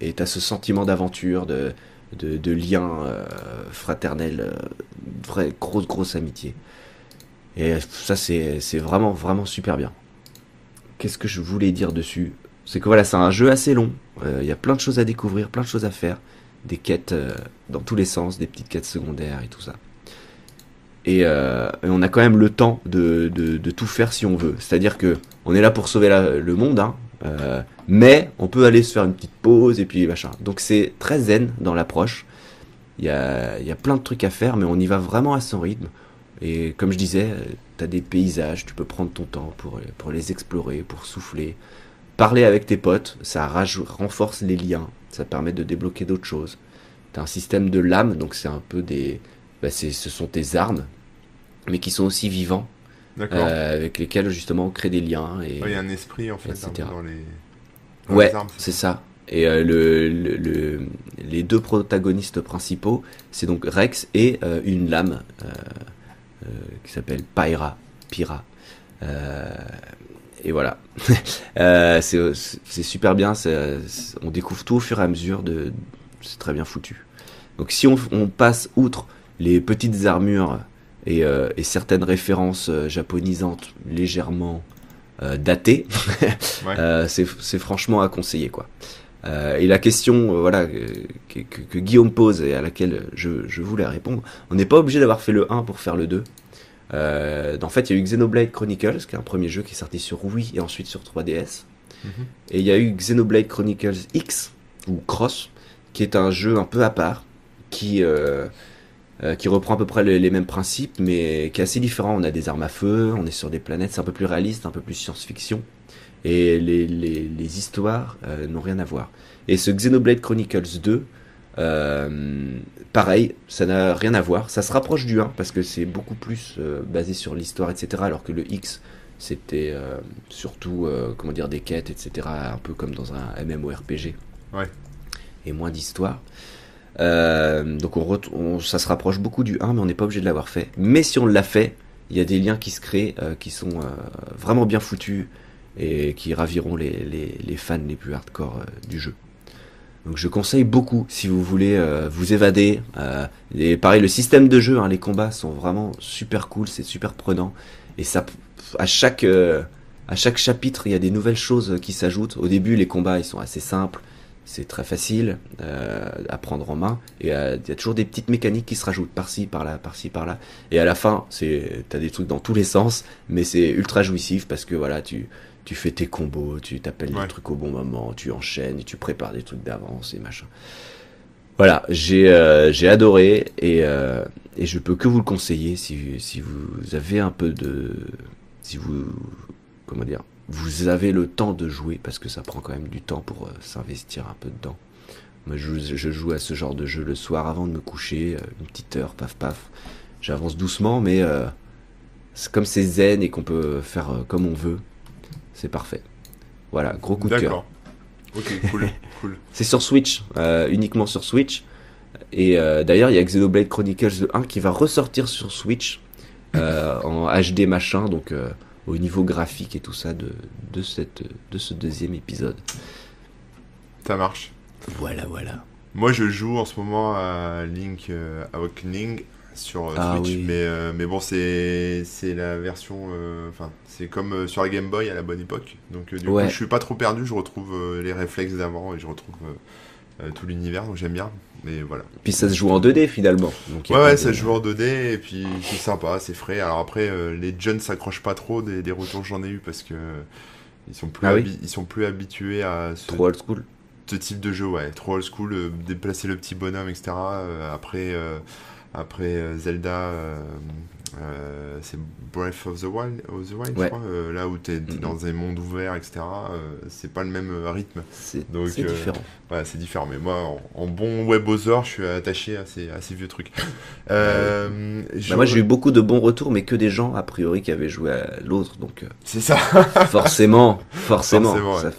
B: Et t'as ce sentiment d'aventure, de de, de lien fraternel, vraie grosse grosse amitié. Et ça c'est vraiment vraiment super bien. Qu'est-ce que je voulais dire dessus? C'est que voilà, c'est un jeu assez long. Euh, Il y a plein de choses à découvrir, plein de choses à faire, des quêtes euh, dans tous les sens, des petites quêtes secondaires et tout ça. Et, euh, on a quand même le temps de, de, tout faire si on veut. C'est-à-dire que on est là pour sauver le monde, hein, euh, mais on peut aller se faire une petite pause et puis machin. Donc c'est très zen dans l'approche. Il y a, il y a plein de trucs à faire, mais on y va vraiment à son rythme. Et comme je disais, tu as des paysages, tu peux prendre ton temps pour, pour les explorer, pour souffler. Parler avec tes potes, ça renforce les liens, ça permet de débloquer d'autres choses. Tu as un système de lames, donc c'est un peu des... bah, ce sont tes armes, mais qui sont aussi vivants, euh, avec lesquels justement on crée des liens. Et...
A: Ouais, Il y a un esprit en fait
B: etc.
A: dans les. dans
B: Ouais, c'est ça. Et euh, le, le- le- les deux protagonistes principaux, c'est donc Rex et euh, une lame euh, qui s'appelle Pyra. Pyra. Euh, et voilà. Euh, c'est super bien. on découvre tout au fur et à mesure. De, c'est très bien foutu. Donc si on, on passe outre les petites armures et, et certaines références japonisantes légèrement datées,
A: Ouais.
B: c'est franchement à conseiller quoi. Euh, et la question euh, voilà euh, que, que- que Guillaume pose et à laquelle je, je voulais répondre, on n'est pas obligé d'avoir fait le 1 pour faire le 2. Euh, en fait, il y a eu Xenoblade Chronicles, qui est un premier jeu qui est sorti sur Wii et ensuite sur 3DS.
A: Mhm.
B: Et il y a eu Xenoblade Chronicles X, ou Cross, qui est un jeu un peu à part, qui, qui reprend à peu près les, les mêmes principes, mais qui est assez différent. On a des armes à feu, on est sur des planètes, c'est un peu plus réaliste, un peu plus science-fiction. Et les, les, les histoires euh, n'ont rien à voir. Et ce Xenoblade Chronicles 2, euh, pareil, ça n'a rien à voir. Ça se rapproche du 1 parce que c'est beaucoup plus euh, basé sur l'histoire, etc. Alors que le X, c'était surtout, comment dire, des quêtes, etc. Un peu comme dans un MMORPG.
A: Ouais.
B: Et moins d'histoire. Donc on, ça se rapproche beaucoup du 1, mais on n'est pas obligé de l'avoir fait. Mais si on l'a fait, il y a des liens qui se créent, qui sont vraiment bien foutus et qui raviront les, les, fans les plus hardcore euh, du jeu. Donc je conseille beaucoup si vous voulez euh, vous évader. Euh, et pareil, le système de jeu, hein, les combats sont vraiment super cool, c'est super prenant. Et ça, à chaque, à chaque chapitre, il y a des nouvelles choses qui s'ajoutent. Au début, les combats, ils sont assez simples. C'est très facile à prendre en main. Et il y a toujours des petites mécaniques qui se rajoutent par-ci, par-là, par-ci, par-là. Et à la fin, c'est, t'as des trucs dans tous les sens, mais c'est ultra jouissif parce que voilà, tu, tu fais tes combos, tu t'appelles
A: Ouais.
B: des trucs au bon moment, tu enchaînes et tu prépares des trucs d'avance et machin. Voilà, j'ai euh, j'ai adoré et, euh, et je peux que vous le conseiller si, si vous avez un peu de... Si vous... Comment dire Vous avez le temps de jouer parce que ça prend quand même du temps pour euh, s'investir un peu dedans. Moi, je, joue- je joue à ce genre de jeu le soir avant de me coucher, une petite heure, paf paf. J'avance doucement, mais c'est comme c'est zen et qu'on peut faire comme on veut, c'est parfait. Voilà, gros coup de cœur.
A: D'accord. Ok, cool, cool.
B: C'est sur Switch, euh, uniquement sur Switch. Et euh, d'ailleurs, il y a Xenoblade Chronicles 1 qui va ressortir sur Switch euh, en HD machin, donc au niveau graphique et tout ça de, de, cette, de ce deuxième épisode.
A: Ça marche.
B: Voilà, voilà.
A: Moi, je joue en ce moment à Link Awakening sur euh,
B: Ah
A: Switch,
B: oui.
A: mais, euh, mais bon, c'est la version. euh, Enfin, c'est comme sur la Game Boy à la bonne époque. Donc, du
B: Ouais.
A: coup, je suis pas trop perdu. Je retrouve les réflexes d'avant et je retrouve tout l'univers. Donc, j'aime bien. Mais voilà.
B: Puis ça se joue en 2D finalement. Donc,
A: Ouais, ouais, ça se joue en 2D et puis c'est sympa, c'est frais. Alors après, euh, les jeunes s'accrochent pas trop des, des retours que j'en ai eu parce que ils sont plus,
B: Ah oui
A: ils sont plus habitués à ce,
B: Trop old school.
A: ce type de jeu, ouais, trop old school, euh, déplacer le petit bonhomme, etc. Euh, après, après euh, Zelda, euh, euh, c'est Breath of the Wild, of the Wild je crois, là où t'es es dans un monde ouvert, etc. c'est pas le même rythme.
B: C'est différent.
A: Ouais, c'est différent. Mais moi, en, en bon webosor, je suis attaché à ces, à ces vieux trucs. Je-
B: Bah, moi j'ai eu beaucoup de bons retours, mais que des gens a priori qui avaient joué à l'autre, donc
A: C'est ça.
B: forcément, forcément,
A: Forcément, ouais.
B: ça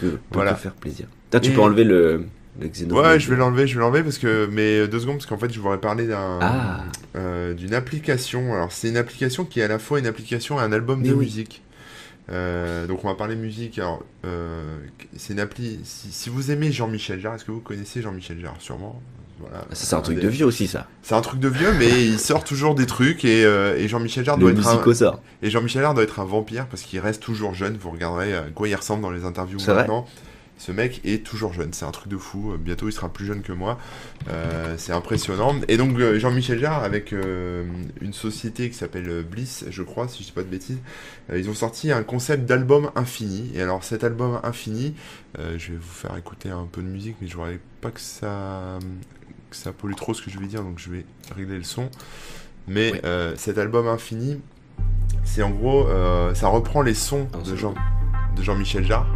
B: que, peut
A: Voilà.
B: que faire plaisir. Toi, tu
A: Et-
B: peux enlever le, le.
A: Ouais, je vais l'enlever, je vais l'enlever parce que. Mais euh, deux secondes, parce qu'en fait, je voudrais parler d'un.
B: Ah.
A: euh, d'une application. Alors, c'est une application qui est à la fois une application et un album
B: Mais
A: de
B: oui.
A: musique. Euh, donc, on va parler musique. Alors, euh, c'est une appli. Si, si vous aimez Jean-Michel Jarre, est-ce que vous connaissez Jean-Michel Jarre? Sûrement. Voilà.
B: Ça, c'est un truc
A: des-
B: de vieux aussi, ça.
A: C'est un truc de vieux, mais il sort toujours des trucs et, et Jean-Michel Jarre doit être un. Et Jean-Michel Jarre doit être un vampire parce qu'il reste toujours jeune. Vous regarderez à quoi il ressemble dans les interviews
B: C'est vrai
A: maintenant. Ce mec est toujours jeune, c'est un truc de fou. Bientôt il sera plus jeune que moi. Euh, c'est impressionnant. Et donc euh, Jean-Michel Jarre avec euh, une société qui s'appelle Bliss, je crois, si je dis pas de bêtises, euh, ils ont sorti un concept d'album infini. Et alors cet album infini, je vais vous faire écouter un peu de musique, mais je voudrais pas que ça que ça pollue trop ce que je vais dire, donc je vais régler le son. Mais
B: Oui.
A: cet album infini, c'est en gros, ça reprend les sons de, Jean, de Jean-Michel Jarre.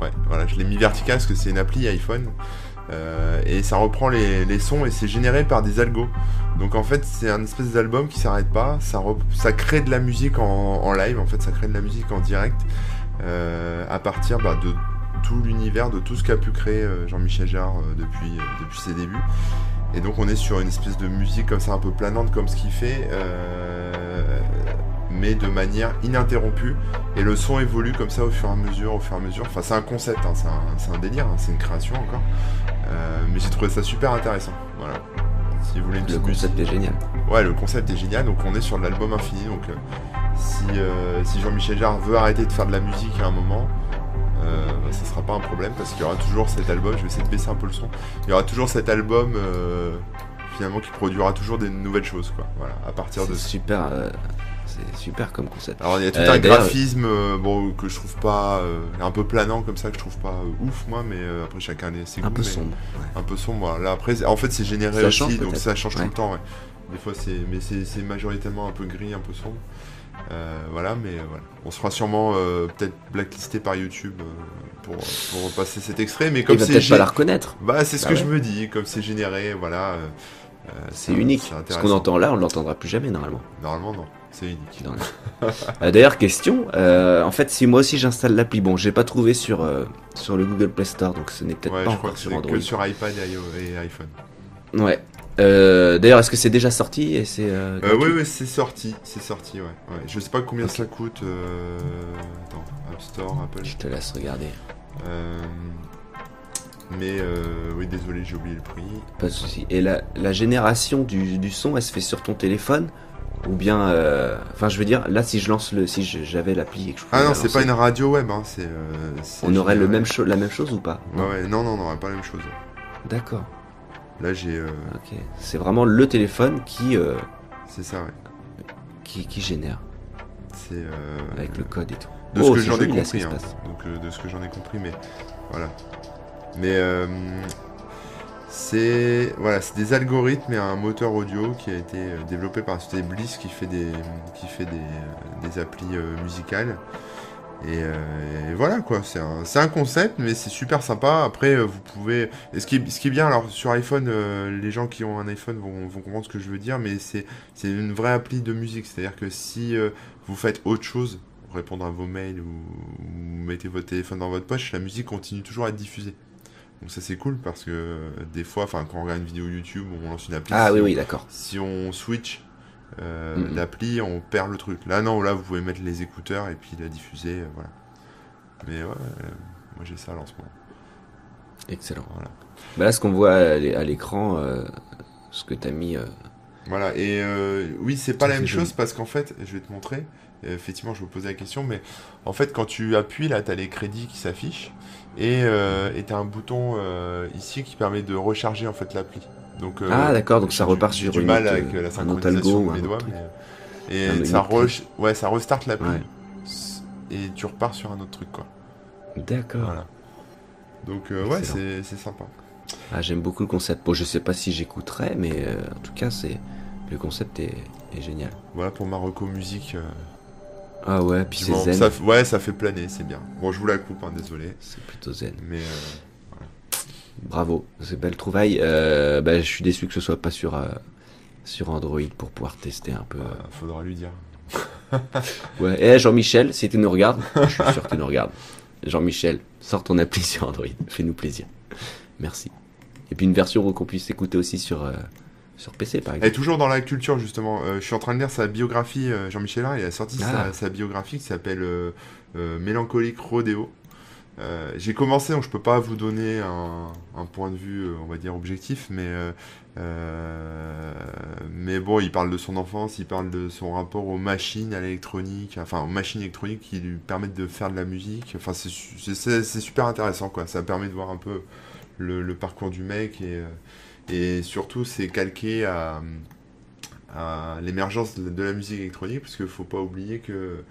A: Ouais, voilà, je l'ai mis vertical parce que c'est une appli iPhone. Euh, et ça reprend les, les sons et c'est généré par des algos. Donc en fait, c'est un espèce d'album qui s'arrête pas. Ça, ça crée de la musique en, en live, en fait, ça crée de la musique en direct euh, à partir bah, de tout l'univers, de tout ce qu'a pu créer euh, Jean-Michel Jarre depuis, depuis ses débuts. Et donc on est sur une espèce de musique comme ça un peu planante comme ce qu'il fait, euh, mais de manière ininterrompue. Et le son évolue comme ça au fur et à mesure, au fur et à mesure. Enfin c'est un concept, hein, c'est un, délire, hein, c'est une création encore. Euh, mais j'ai trouvé ça super intéressant. Voilà. Si vous voulez une
B: Le concept est génial.
A: Ouais, le concept est génial. Donc on est sur l'album infini. Donc euh, si, si Jean-Michel Jarre veut arrêter de faire de la musique à un moment, euh, ça sera pas un problème parce qu'il y aura toujours cet album. Je vais essayer de baisser un peu le son. Il y aura toujours cet album euh, finalement qui produira toujours des nouvelles choses. Quoi. Voilà, à partir de.
B: C'est super, euh, c'est super comme concept.
A: Alors il y a tout un graphisme bon que je trouve pas un peu planant comme ça que je trouve pas ouf moi, mais après chacun a ses
B: Un peu
A: mais-
B: sombre. ouais.
A: un peu sombre. Voilà. Là, après, en fait, c'est généré
B: Ça
A: aussi,
B: change
A: donc ça change tout le temps. Ouais. Des fois, c'est, mais c'est majoritairement un peu gris, un peu sombre. Euh, voilà, mais euh, voilà. On sera sûrement euh, peut-être blacklisté par YouTube pour, pour passer cet extrait, mais comme c'est
B: peut-être pas la reconnaître.
A: bah, c'est ce
B: Bah
A: que
B: ouais.
A: je me dis, comme c'est généré, voilà.
B: C'est unique. Ce qu'on entend là, on l'entendra plus jamais normalement.
A: Normalement, non, c'est unique.
B: Euh, D'ailleurs, question. euh, en fait, si moi aussi j'installe l'appli, bon, j'ai pas trouvé sur euh, sur le Google Play Store, donc ce n'est peut-être
A: Ouais,
B: pas
A: je crois que
B: sur Android.
A: que sur iPad et iPhone.
B: Ouais. Euh, D'ailleurs, est-ce que c'est déjà sorti et c'est euh,
A: Euh, oui, oui, c'est sorti, c'est sorti, ouais. ouais. Je sais pas combien ça coûte. Attends, App Store, Apple.
B: Je te laisse regarder.
A: Mais oui, désolé, j'ai oublié le prix.
B: Pas de souci. Et la, la génération du, du son, elle se fait sur ton téléphone ou bien, enfin, je veux dire, là, si je lance le, si j'avais l'appli et que je
A: Ah non, c'est pas une radio web, hein, c'est.
B: on aurait le même la même chose ou pas?
A: Ouais, non, non, non, pas la même chose.
B: D'accord.
A: Là, j'ai. euh,
B: Ok. C'est vraiment le téléphone qui, euh,
A: c'est ça, ouais.
B: qui, qui génère.
A: C'est euh,
B: avec le code et tout.
A: de
B: Oh,
A: ce que
B: c'est
A: j'en ai
B: là,
A: compris. hein. Donc euh, de ce que j'en ai compris, mais voilà. Mais euh, c'est voilà, c'est des algorithmes et un moteur audio qui a été développé par la société Bliss qui fait des qui fait des, des applis musicales. Et, euh, et voilà quoi, c'est un, concept, mais c'est super sympa. Après, euh, vous pouvez. Et ce, qui est, ce qui est bien, alors sur iPhone, euh, les gens qui ont un iPhone vont, vont comprendre ce que je veux dire, mais c'est une vraie appli de musique. C'est-à-dire que si euh, vous faites autre chose, répondre à vos mails ou, ou mettez votre téléphone dans votre poche, la musique continue toujours à être diffusée. Donc ça c'est cool parce que des fois, enfin quand on regarde une vidéo YouTube, on lance une appli.
B: Ah
A: si
B: oui, oui, d'accord.
A: Si on switch euh, l'appli, on perd le truc. Là non, là vous pouvez mettre les écouteurs et puis la diffuser, euh, voilà. Mais ouais, euh, moi j'ai ça à lancement.
B: Excellent.
A: Voilà.
B: Bah là, ce qu'on voit à l'é- à l'écran, ce que t'as mis. euh,
A: Voilà, et oui, c'est pas la même
B: joli.
A: chose parce qu'en fait, je vais te montrer, effectivement, je vais vous poser la question, mais en fait, quand tu appuies là, tu as les crédits qui s'affichent et tu as un bouton ici qui permet de recharger en fait l'appli. Donc, euh,
B: Ah, d'accord, donc ça repart
A: j'ai
B: sur
A: du
B: une
A: mal avec euh, la synchronisation de mes doigts, mais, et
B: Un
A: ça, rush- ouais, ça restart l'appli
B: Ouais.
A: et tu repars sur un autre truc, quoi.
B: D'accord.
A: Voilà. Donc, euh, ouais, c'est sympa.
B: Ah, j'aime beaucoup le concept. Bon, je sais pas si j'écouterai, mais euh, en tout cas, c'est le concept est, est génial.
A: Voilà pour ma reco musique. euh,
B: Ah ouais, puis c'est zen.
A: ça, ouais, ça fait planer, c'est bien. Bon, je vous la coupe, hein, désolé.
B: C'est plutôt zen.
A: Mais euh,
B: Bravo, c'est belle trouvaille. Euh, bah, je suis déçu que ce soit pas sur euh, sur Android pour pouvoir tester un peu.
A: euh, faudra lui dire.
B: Ouais. Eh Jean-Michel, si tu nous regardes, je suis sûr que tu nous regardes. Jean-Michel, sors ton appli sur Android, fais-nous plaisir. Merci. Et puis une version qu'on puisse écouter aussi sur euh, sur PC par
A: Et
B: exemple.
A: toujours dans la culture, justement. je suis en train de lire sa biographie. Jean-Michel il a sorti
B: Ah.
A: sa, sa biographie qui s'appelle Mélancolique Rodéo. Euh, J'ai commencé, donc je peux pas vous donner un, point de vue, euh, on va dire, objectif, mais, euh, mais bon, il parle de son enfance, il parle de son rapport aux machines, à l'électronique, enfin aux machines électroniques qui lui permettent de faire de la musique. Enfin, c'est su- c'est- c'est c'est super intéressant, quoi. Ça permet de voir un peu le, parcours du mec et, et surtout, c'est calqué à, l'émergence de, de la musique électronique, parce qu'il faut pas oublier que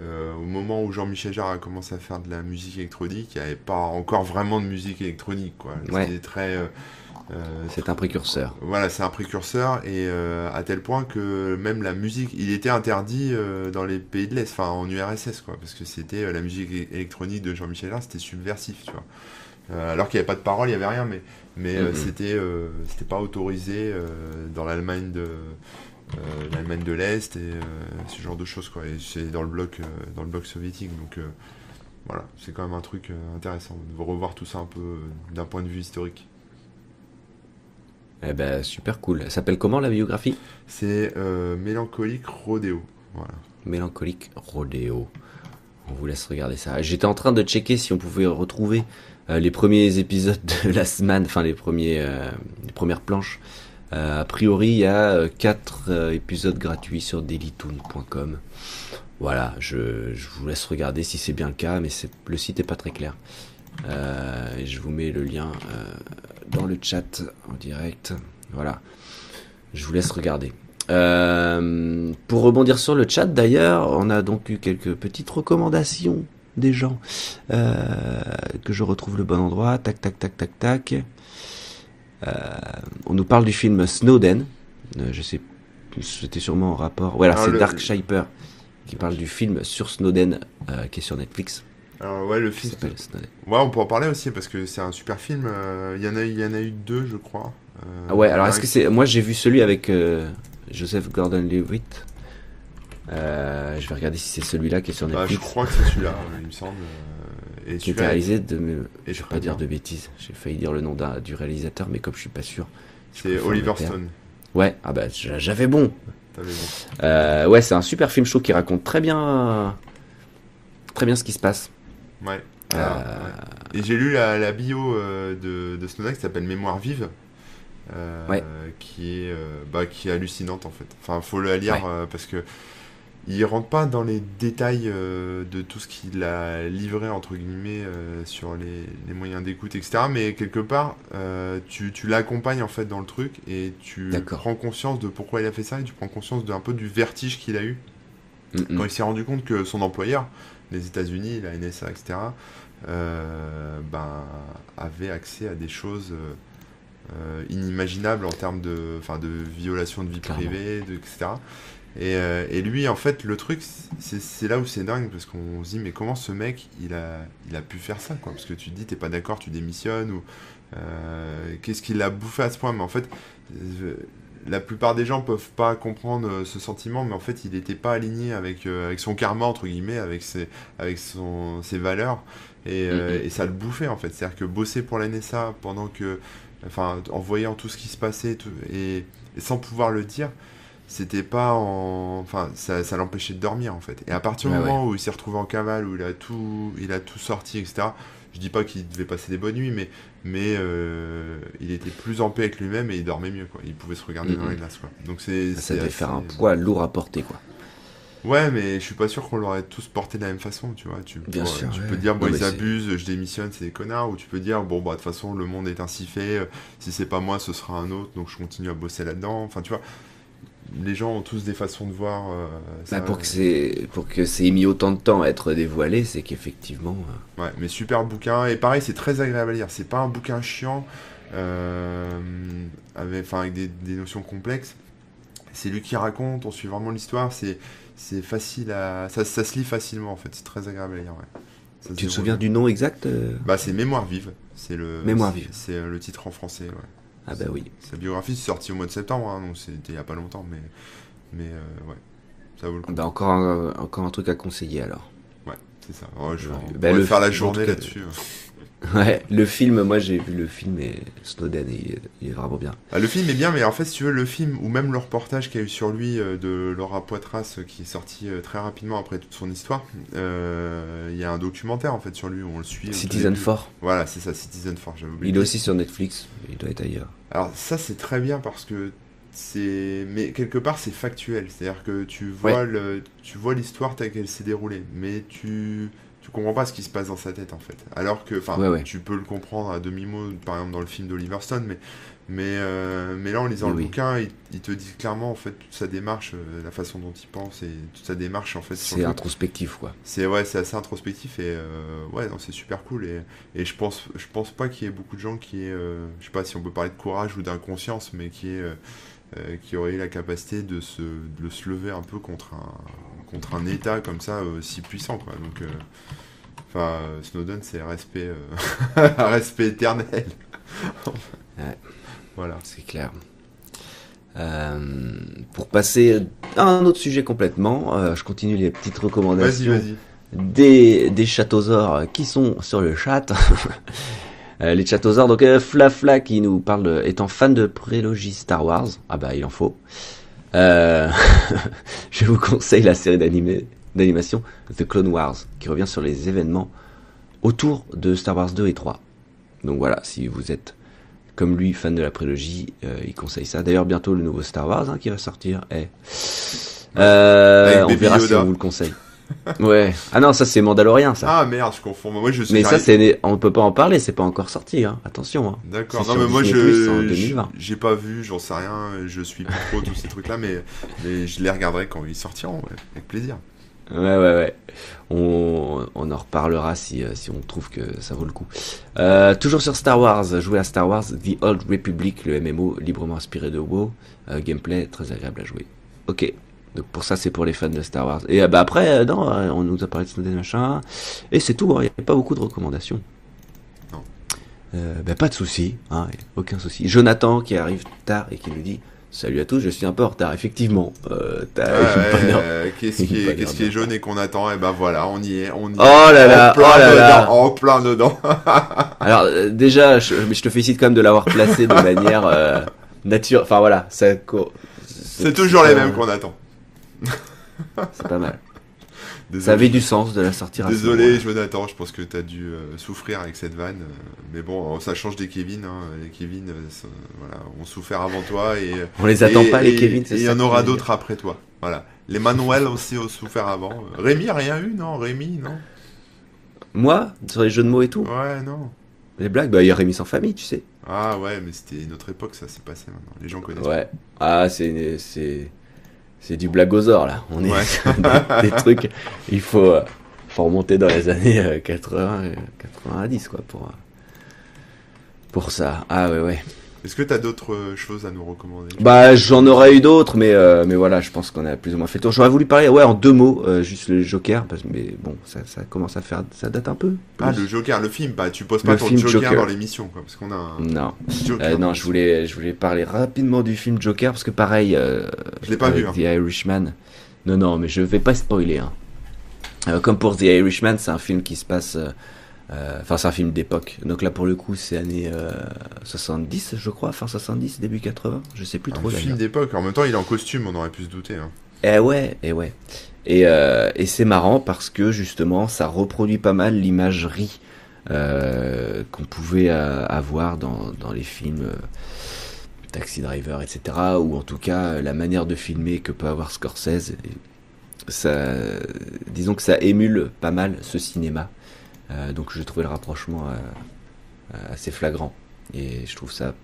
A: euh, au moment où Jean-Michel Jarre a commencé à faire de la musique électronique, il n'y avait pas encore vraiment de musique électronique, quoi.
B: Ouais.
A: C'était très... euh, euh,
B: C'est un précurseur.
A: voilà, c'est un précurseur et euh, à tel point que même la musique, il était interdit euh, dans les pays de l'Est, enfin en URSS quoi, parce que c'était la musique électronique de Jean-Michel Jarre, c'était subversif, tu vois. Alors qu'il n'y avait pas de parole, il n'y avait rien, mais mais
B: Mhm.
A: c'était c'était pas autorisé dans l'Allemagne de l'Allemagne de l'Est et euh, ce genre de choses quoi. Et c'est dans le bloc euh, dans le bloc soviétique, donc euh, voilà, c'est quand même un truc euh, intéressant de revoir tout ça un peu euh, d'un point de vue historique.
B: Eh ben super cool. Elle s'appelle comment la biographie?
A: C'est euh, Mélancolique Rodéo. Voilà.
B: Mélancolique Rodéo. On vous laisse regarder ça. J'étais en train de checker si on pouvait retrouver euh, les premiers épisodes de la semaine, enfin les premiers, euh, les premières planches. Euh, a priori, il y a euh, quatre euh, épisodes gratuits sur dailytoon.com. Voilà, je, vous laisse regarder si c'est bien le cas, mais le site est pas très clair. Euh, je vous mets le lien euh, dans le chat en direct. Voilà, je vous laisse regarder. Euh, pour rebondir sur le chat d'ailleurs, on a donc eu quelques petites recommandations des gens euh, que je retrouve le bon endroit. Tac, tac, tac, tac, tac. Euh, on nous parle du film Snowden. Euh, je sais, c'était sûrement en rapport. Voilà,
A: Ah,
B: c'est
A: le-
B: Dark Shaper qui parle du film sur Snowden euh, qui est sur Netflix.
A: Alors ouais, le film. Ouais, on peut en parler aussi parce que c'est un super film. euh, Il y en a, il y en a eu deux, je crois. Euh,
B: Ah ouais, alors est-ce que c'est. Moi j'ai vu celui avec euh, Joseph Gordon Levitt. Euh, je vais regarder si c'est celui-là qui est sur
A: Bah,
B: Netflix.
A: je crois que c'est celui-là, il me semble. Et
B: qui était réalisé de. me-
A: et
B: Je vais pas dire de bêtises. J'ai failli dire le nom du réalisateur, mais comme je suis pas sûr.
A: c'est Oliver. Stone.
B: Ouais, ah bah j'a- j'avais bon. Euh, ouais, c'est un super film show qui raconte très bien, très bien ce qui se passe.
A: Ouais.
B: Euh,
A: ouais. Et j'ai lu la, la bio euh, de, de Snowden qui s'appelle Mémoire vive.
B: Ouais.
A: qui est bah, qui est hallucinante en fait. Enfin, faut la lire
B: Ouais.
A: parce que il rentre pas dans les détails euh, de tout ce qu'il a livré entre guillemets euh, sur les, les moyens d'écoute, etc. Mais quelque part, euh, tu, tu l'accompagnes en fait dans le truc et tu prends conscience de pourquoi il a fait ça et tu prends conscience d'un peu du vertige qu'il a eu
B: Mm.
A: Quand il s'est rendu compte que son employeur, les États-Unis, la NSA, etc., ben, avait accès à des choses inimaginables en termes de, de violation de vie
B: Clairement.
A: privée, de, etc. Et, euh, et lui, en fait, le truc, c'est là où c'est dingue, parce qu'on se dit, mais comment ce mec, il a, il a pu faire ça, quoi? Parce que tu te dis, t'es pas d'accord, tu démissionnes, ou euh, qu'est-ce qu'il a bouffé à ce point? Mais en fait, euh, la plupart des gens peuvent pas comprendre ce sentiment, mais en fait, il n'était pas aligné avec, avec son karma, entre guillemets, avec ses, avec son, ses valeurs, et, et ça le bouffait, en fait. C'est-à-dire que bosser pour la NSA pendant que, enfin, en voyant tout ce qui se passait, tout- et, et sans pouvoir le dire, c'était pas en enfin ça, ça l'empêchait de dormir en fait. Et à partir du moment où il s'est retrouvé en cavale où il a tout il a tout sorti etc je dis pas qu'il devait passer des bonnes nuits mais mais euh, il était plus en paix avec lui-même et il dormait mieux quoi. Il pouvait se regarder dans
B: Mhm.
A: les glaces quoi. Donc c'est
B: Ça
A: c'est
B: devait
A: assez-
B: faire un poids lourd à porter, quoi.
A: ouais mais je suis pas sûr qu'on l'aurait tous porté de la même façon tu vois. Tu,
B: Bien sûr,
A: tu
B: ouais.
A: peux dire bon
B: Non,
A: ils abusent je démissionne c'est des connards. Ou tu peux dire bon bah de toute façon le monde est ainsi fait. Si c'est pas moi ce sera un autre. Donc je continue à bosser là-dedans. Enfin tu vois les gens ont tous des façons de voir euh, ça.
B: Bah, pour que c'est pour que c'est mis autant de temps à être dévoilé, c'est qu'effectivement. euh,
A: Ouais, mais super bouquin. Et pareil, c'est très agréable à lire. C'est pas un bouquin chiant, euh, avec, enfin, avec des, des notions complexes. C'est lui qui raconte, on suit vraiment l'histoire. C'est, c'est facile à. Ça, ça se lit facilement en fait. C'est très agréable à lire. Ouais.
B: Tu te souviens
A: bien.
B: du nom exact euh?
A: Bah, c'est Mémoire vive. C'est le.
B: Mémoire
A: c'est-
B: vive.
A: C'est euh, le titre en français. Ouais.
B: Ah bah oui.
A: Sa biographie, c'est sorti au mois de septembre, hein, donc c'était il y a pas longtemps, mais, mais euh, ouais, ça vaut le coup.
B: Bah encore un, encore un truc à conseiller alors.
A: Ouais, c'est ça. Ouais, je
B: Bah,
A: pourrait
B: le
A: faire la journée là-dessus.
B: Ouais, le film, moi j'ai vu le film et Snowden, il, est- il est vraiment bien.
A: Ah, le film est bien, mais en fait, si tu veux, le film, ou même le reportage qu'il y a eu sur lui euh, de Laura Poitras, euh, qui est sorti euh, très rapidement après toute son histoire, euh, il y a un documentaire en fait sur lui où on le suit.
B: Citizen
A: début.
B: 4,
A: Voilà, c'est ça, Citizen 4, j'avais oublié.
B: il est aussi sur Netflix, il doit être ailleurs.
A: Alors, ça, c'est très bien parce que c'est. Mais quelque part, c'est factuel. C'est-à-dire que tu vois le... tu vois l'histoire telle qu'elle s'est déroulée, mais tu. Tu comprends pas ce qui se passe dans sa tête en fait. Alors que, enfin,
B: Ouais, ouais.
A: tu peux le comprendre à demi-mot, par exemple dans le film d'Oliver Stone, mais, mais, euh, mais là en lisant le
B: oui.
A: bouquin, il, il te dit clairement en fait toute sa démarche, euh, la façon dont il pense et toute sa démarche en fait.
B: C'est introspectif quoi.
A: c'est ouais, c'est assez introspectif et euh, ouais, c'est super cool et, et je pense je pense pas qu'il y ait beaucoup de gens qui aient, euh, je sais pas si on peut parler de courage ou d'inconscience, mais qui aient, qui auraient eu la capacité de se de se lever un peu contre un contre un État comme ça euh, si puissant quoi. Donc euh, enfin Snowden c'est respect euh, respect éternel.
B: Ouais.
A: Voilà.
B: C'est clair. Euh, pour passer à un autre sujet complètement, euh, je continue les petites recommandations
A: vas-y.
B: des, des chatosaures qui sont sur le chat. Euh, les chatosaures, donc Flafla qui nous parle, étant fan de prélogie Star Wars, ah bah il en faut. Euh, je vous conseille la série d'animé- d'animation The Clone Wars, qui revient sur les événements autour de Star Wars 2 et 3. Donc voilà, si vous êtes comme lui fan de la prélogie, euh, il conseille ça. D'ailleurs bientôt le nouveau Star Wars hein, qui va sortir. Euh, on verra si on vous le conseille. Ouais. Ah non, ça c'est Mandalorian ça.
A: Ah merde, je confonds. Moi je suis
B: Mais ça, c'est, on peut pas en parler, c'est pas encore sorti, hein. Attention, hein.
A: D'accord. Non mais moi
B: Disney+,
A: je
B: 2020.
A: j'ai pas vu, j'en sais rien, je suis plus trop tous ces trucs là, mais mais je les regarderai quand ils sortiront, ouais, avec plaisir.
B: Ouais, ouais, ouais. On, on en reparlera si, euh, si on trouve que ça vaut le coup. Euh, toujours sur Star Wars, jouer à Star Wars The Old Republic, le MMO librement inspiré de WoW. Euh, gameplay très agréable à jouer. Ok. Donc pour ça, c'est pour les fans de Star Wars. Et euh, bah après, euh, non, euh, on nous a parlé de Snowden machin. Et c'est tout, hein, il n'y a pas beaucoup de recommandations.
A: Non.
B: Euh, bah, pas de souci, hein, aucun souci. Jonathan qui arrive tard et qui nous dit Salut à tous, je suis un peu en retard. Effectivement, euh,
A: euh, qu'est-ce qui est, qui jaune et qu'on attend? Et ben voilà, on y est, on y est.
B: Oh là là,
A: en plein
B: oh là
A: dedans,
B: là.
A: en plein dedans.
B: Alors déjà, je, je te félicite quand même de l'avoir placé de manière nature. Enfin voilà,
A: C'est toujours les mêmes qu'on attend.
B: C'est pas mal. Ça
A: Désolé,
B: avait du sens de la sortir. à ce
A: Désolé. Jonathan, je pense que t'as dû euh, souffrir avec cette vanne. euh, mais bon, ça change des Kevin. Hein. Les Kevin, euh, voilà, ont souffert avant toi et
B: On les attend
A: et-
B: pas les Kevin.
A: Et il y en aura
B: tu
A: d'autres après toi. Voilà. Les Manuel aussi ont souffert avant. Rémi rien eu, non? Rémi, non?
B: Moi, sur les jeux de mots et tout,
A: Ouais, non.
B: les blagues, bah il y a Rémi sans famille, tu sais.
A: Ah ouais, mais c'était une autre époque, ça s'est passé maintenant. Les gens connaissent.
B: Ouais. Ah, c'est c'est du blagosaure là. On est
A: Ouais.
B: sur des, des trucs. Il faut, euh, faut remonter dans les années euh, 80, euh, 90 quoi pour euh, pour ça. Ah ouais ouais.
A: Est-ce que t'as d'autres euh, choses à nous recommander?
B: Bah j'en aurais eu d'autres, mais euh, mais voilà, je pense qu'on a plus ou moins fait le tour. J'aurais voulu parler ouais en deux mots, euh, juste le Joker, parce, mais bon ça, ça commence à faire, ça date un peu.
A: Ah,
B: plus.
A: le Joker, le film. Bah, tu poses pas
B: Le
A: ton
B: film
A: Joker,
B: Joker.
A: dans l'émission, quoi. Parce qu'on a un
B: Non.
A: Joker.
B: Euh, non, je voulais, je voulais parler rapidement du film Joker parce que pareil,
A: Je l'ai pas vu, hein.
B: The Irishman. Non, non, mais je vais pas spoiler. hein. Comme pour The Irishman, c'est un film qui se passe. Euh, euh, Enfin, c'est un film d'époque. Donc là, pour le coup, c'est années euh, 70, je crois, fin 70, début 80. Je sais plus
A: Un
B: trop.
A: film
B: d'ailleurs.
A: d'époque. En même temps, il est en costume, on aurait pu se douter. Hein.
B: Eh ouais, eh ouais. Et, euh, et c'est marrant parce que justement, ça reproduit pas mal l'imagerie euh, qu'on pouvait euh, avoir dans, dans les films euh, Taxi Driver, etc. Ou en tout cas, euh, la manière de filmer que peut avoir Scorsese. Ça, disons que ça émule pas mal ce cinéma. Euh, donc je trouvais le rapprochement euh, euh, assez flagrant. Et je trouve ça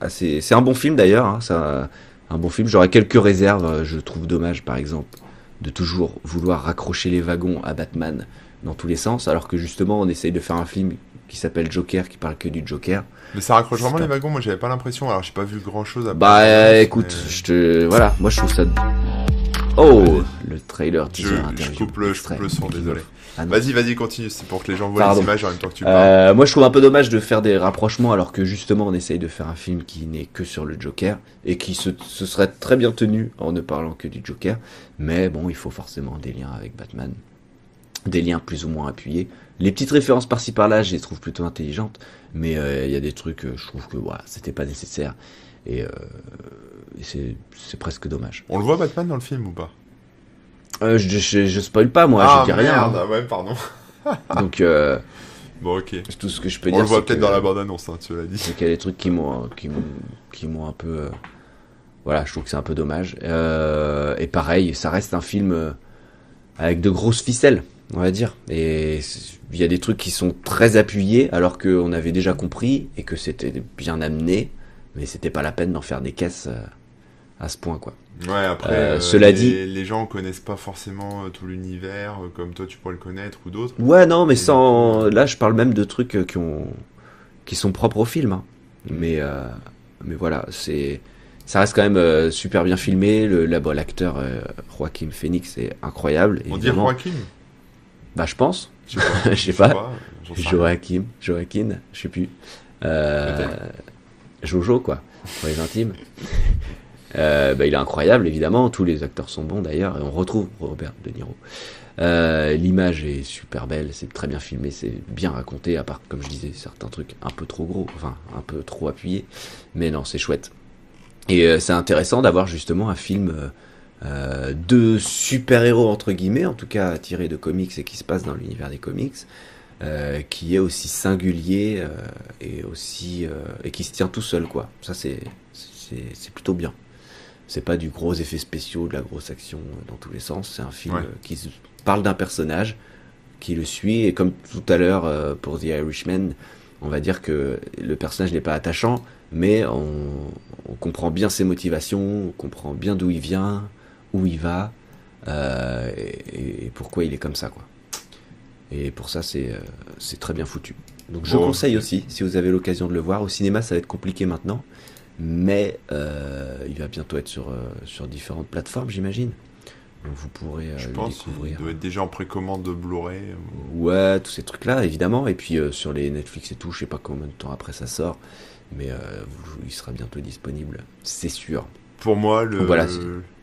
B: assez... C'est un bon film d'ailleurs. Hein, ça, un bon film. J'aurais quelques réserves. Je trouve dommage, par exemple, de toujours vouloir raccrocher les wagons à Batman dans tous les sens, alors que justement, on essaye de faire un film qui s'appelle Joker, qui parle que du Joker.
A: Mais ça raccroche vraiment les wagons. Moi, j'avais pas l'impression. Alors, j'ai pas vu grand chose à
B: Bah,
A: mais-
B: écoute, je te, voilà, moi je trouve ça. Oh, le trailer
A: Je,
B: teaser
A: je
B: interview,
A: coupe le, je coupe le son, désolé.
B: Ah.
A: Vas-y, vas-y, continue. C'est pour que les gens voient
B: Pardon.
A: les images en même temps que tu parles.
B: Euh, moi, je trouve un peu dommage de faire des rapprochements alors que justement on essaye de faire un film qui n'est que sur le Joker et qui se, se serait très bien tenu en ne parlant que du Joker. Mais bon, il faut forcément des liens avec Batman, des liens plus ou moins appuyés. Les petites références par-ci par-là, je les trouve plutôt intelligentes, mais euh, il y a des trucs, euh, je trouve que voilà, c'était pas nécessaire et, euh, et c'est c'est presque dommage.
A: On le voit Batman dans le film ou pas?
B: Euh, je, je, je spoil pas moi,
A: Ah,
B: je dis rien.
A: merde,
B: hein.
A: ouais, pardon.
B: Donc euh,
A: Bon, ok.
B: c'est tout ce que je peux
A: On
B: dire.
A: le voit peut-être dans la bande-annonce, hein, tu l'as dit.
B: C'est qu'il y a des trucs qui m'ont qui m'ont qui m'ont un peu euh, voilà je trouve que c'est un peu dommage et pareil ça reste un film avec de grosses ficelles on va dire et il y a des trucs qui sont très appuyés alors qu'on avait déjà compris et que c'était bien amené mais c'était pas la peine d'en faire des caisses à ce point quoi
A: Ouais, après,
B: Euh,
A: euh,
B: cela
A: les,
B: dit-
A: les gens connaissent pas forcément euh, tout l'univers, comme toi tu pourrais le connaître ou d'autres.
B: ouais non mais sans là je parle même de trucs qui ont qui sont propres au film hein. mais euh, mais voilà c'est ça reste quand même euh, super bien filmé le l'acteur Joaquin Phoenix est incroyable
A: On dit
B: évidemment.
A: Joaquin?
B: Bah je pense
A: Je sais pas.
B: Joachim Joaquin je sais plus. Jojo quoi pour les intimes Euh, bah, il est incroyable évidemment. Tous les acteurs sont bons d'ailleurs. Et on retrouve Robert De Niro. Euh, l'image est super belle. C'est très bien filmé. C'est bien raconté à part comme je disais certains trucs un peu trop gros enfin un peu trop appuyés. Mais non c'est chouette. Et euh, c'est intéressant d'avoir justement un film de super-héros entre guillemets, en tout cas tiré de comics et qui se passe dans l'univers des comics, qui est aussi singulier et aussi et qui se tient tout seul quoi. Ça c'est plutôt bien. C'est pas du gros effet spéciaux, de la grosse action euh, dans tous les sens. C'est un film
A: Ouais.
B: euh, qui parle d'un personnage qui le suit et comme tout à l'heure euh, pour The Irishman, on va dire que le personnage n'est pas attachant, mais on, on comprend bien ses motivations, on comprend bien d'où il vient, où il va, euh, et, et pourquoi il est comme ça, quoi. Et pour ça, c'est très bien foutu. Donc je conseille aussi, si vous avez l'occasion de le voir. Au cinéma, ça va être compliqué maintenant, mais euh, il va bientôt être sur, euh, sur différentes plateformes, j'imagine. Donc vous pourrez euh,
A: Je
B: le
A: pense
B: découvrir.
A: doit être déjà en précommande de Blu-ray.
B: Ouais, tous ces trucs-là, évidemment. Et puis sur les Netflix et tout, je sais pas combien de temps après ça sort, mais il sera bientôt disponible, c'est sûr.
A: Pour moi, le,
B: Voilà, c'est-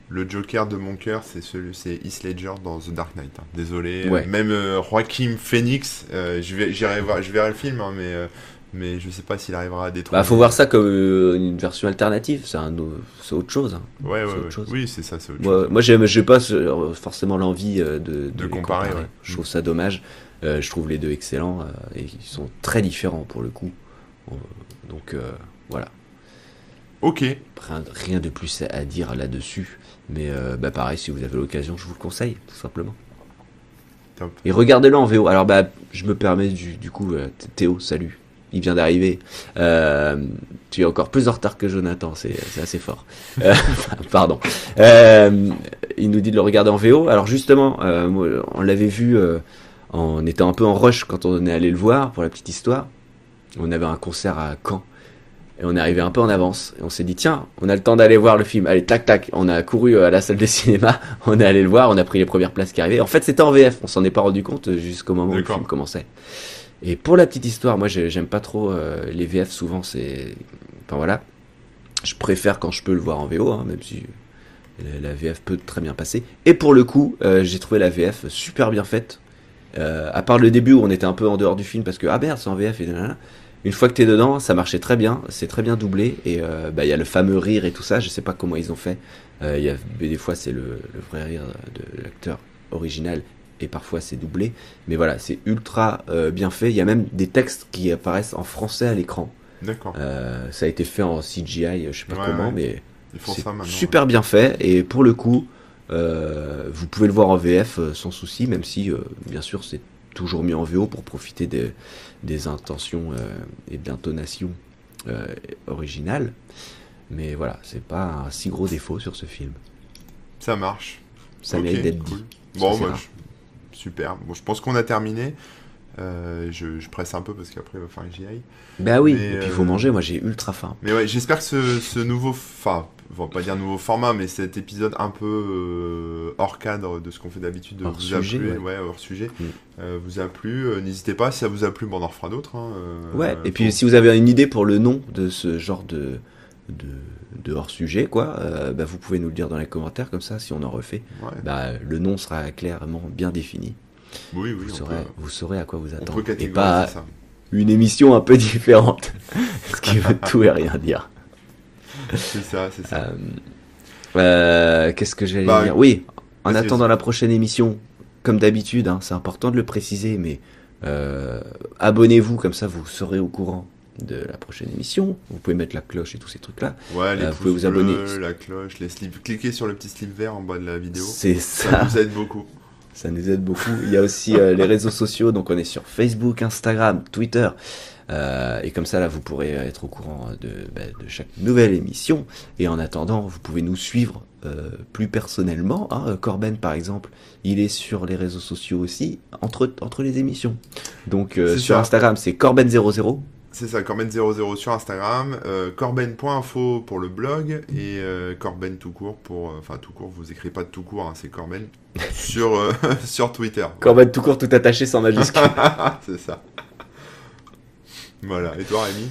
A: le Joker de mon cœur, c'est celui, c'est Heath Ledger dans The Dark Knight. hein. Désolé.
B: Ouais.
A: Même euh, Joaquin Phoenix, euh, je vais, j'irai voir, je verrai le film, hein, mais, euh, mais je sais pas s'il arrivera à détruire.
B: Bah, faut voir ça comme euh, une version alternative, c'est un, c'est autre chose. hein.
A: Ouais, ouais,
B: c'est autre
A: ouais.
B: chose.
A: Oui, c'est ça, c'est autre
B: Moi,
A: chose.
B: moi j'ai pas forcément l'envie euh, de,
A: De
B: les
A: comparer, ouais.
B: Je trouve ça dommage. Euh, je trouve les deux excellents euh, et ils sont très différents pour le coup. Donc voilà.
A: Ok.
B: Rien, rien de plus à, dire là-dessus. Mais bah pareil, si vous avez l'occasion, je vous le conseille, tout simplement.
A: Top.
B: Et regardez-le en VO. Alors bah, je me permets du, du coup, Théo, salut. Il vient d'arriver. Euh, tu es encore plus en retard que Jonathan, c'est assez fort. Euh, pardon. Euh, il nous dit de le regarder en VO. Alors justement, euh, moi, on l'avait vu, euh, on était un peu en rush quand on est allé le voir, pour la petite histoire. On avait un concert à Caen. Et on est arrivé un peu en avance. Et on s'est dit, tiens, on a le temps d'aller voir le film. Allez, tac, tac. On a couru à la salle de cinéma. On est allé le voir. On a pris les premières places qui arrivaient. En fait, c'était en VF. On s'en est pas rendu compte jusqu'au moment où le film commençait. Et pour la petite histoire, moi, j'ai- j'aime pas trop euh, les VF. Souvent, c'est. Enfin, voilà. Je préfère quand je peux le voir en VO, hein, même si la, VF peut très bien passer. Et pour le coup, euh, j'ai trouvé la VF super bien faite. Euh, à part le début où on était un peu en dehors du film parce que ah merde c'est en VF et nanana. Une fois que t'es dedans, ça marchait très bien, c'est très bien doublé et bah, il y a le fameux rire et tout ça. Je sais pas comment ils ont fait. Il y a des fois c'est le vrai rire de l'acteur original et parfois c'est doublé. Mais voilà, c'est ultra euh, bien fait. Il y a même des textes qui apparaissent en français à l'écran.
A: D'accord.
B: Euh, ça a été fait en CGI, je sais pas
A: Ouais,
B: comment,
A: ouais.
B: mais c'est super bien fait et pour le coup, euh, vous pouvez le voir en VF euh, sans souci, même si euh, bien sûr c'est toujours mieux en VO pour profiter des, des intentions euh, et de l'intonation euh, originale. Mais voilà, c'est pas un si gros défaut sur ce film.
A: Ça marche.
B: Ça mérite d'être
A: cool.
B: dit.
A: Bon, je- super. Bon, je pense qu'on a terminé. Euh, je, je presse un peu parce qu'après il va falloir que j'y aille.
B: Bah oui,
A: Mais,
B: et puis il
A: euh,
B: faut manger, moi j'ai ultra faim.
A: Mais ouais, j'espère que ce, ce nouveau, enfin, on va pas dire nouveau format, mais cet épisode un peu euh, hors cadre de ce qu'on fait d'habitude
B: Hors
A: vous a
B: sujet,
A: plu,
B: ouais.
A: hors sujet,
B: Mm.
A: vous a plu. N'hésitez pas, si ça vous a plu, bon, on en refera d'autres. hein,
B: Ouais, et puis si vous avez une idée pour le nom de ce genre de, de, de hors-sujet, quoi, euh, bah, vous pouvez nous le dire dans les commentaires, comme ça, si on en refait,
A: ouais.
B: bah, le nom sera clairement bien défini.
A: oui, oui,
B: Vous saurez,
A: peut,
B: vous saurez à quoi vous attendre. Et pas
A: ça.
B: une émission un peu différente, ce qui veut tout et rien dire.
A: C'est ça, c'est ça.
B: Euh, euh, Qu'est-ce que j'allais
A: Bah,
B: dire? Oui, en attendant la prochaine émission, comme d'habitude, hein, c'est important de le préciser, mais abonnez-vous, comme ça vous serez au courant de la prochaine émission. Vous pouvez mettre la cloche et tous ces trucs-là.
A: Ouais, les
B: euh, vous pouvez vous abonner.
A: bleus, la cloche, les slips. Cliquez sur le petit slip vert en bas de la vidéo.
B: C'est
A: Ça
B: ça,
A: nous aide beaucoup.
B: ça nous aide beaucoup. Il y a aussi euh, les réseaux sociaux, donc on est sur Facebook, Instagram, Twitter. Euh, et comme ça, là, vous pourrez être au courant de, bah, de chaque nouvelle émission. Et en attendant, vous pouvez nous suivre euh, plus personnellement. Hein. Corben, par exemple, il est sur les réseaux sociaux aussi, entre, entre les émissions. Donc euh, sur
A: ça.
B: Instagram, c'est Corben00.
A: C'est ça, Corben00 sur Instagram, euh, Corben.info pour le blog et euh, Corben tout court pour. euh, Enfin, tout court, vous écrivez pas de tout court, hein, c'est Corben. sur, euh, sur Twitter.
B: Corben tout court, tout attaché sans majuscule.
A: c'est ça. Voilà, et toi Rémi?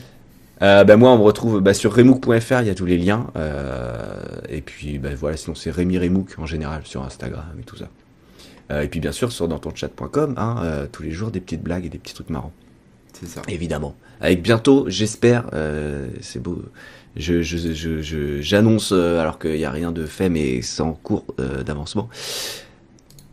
B: Euh, bah, moi, on me retrouve bah, sur remook.fr, il y a tous les liens. euh, et puis, bah, voilà, sinon c'est Rémi Remook en général sur Instagram et tout ça. Euh, et puis, bien sûr, sur dantonchat.com, hein, euh, tous les jours, des petites blagues et des petits trucs marrants.
A: C'est ça.
B: Évidemment. Avec bientôt, j'espère, euh, c'est beau. Je, je, je, je- j'annonce, euh, alors qu'il n'y a rien de fait, mais c'est en cours euh, d'avancement.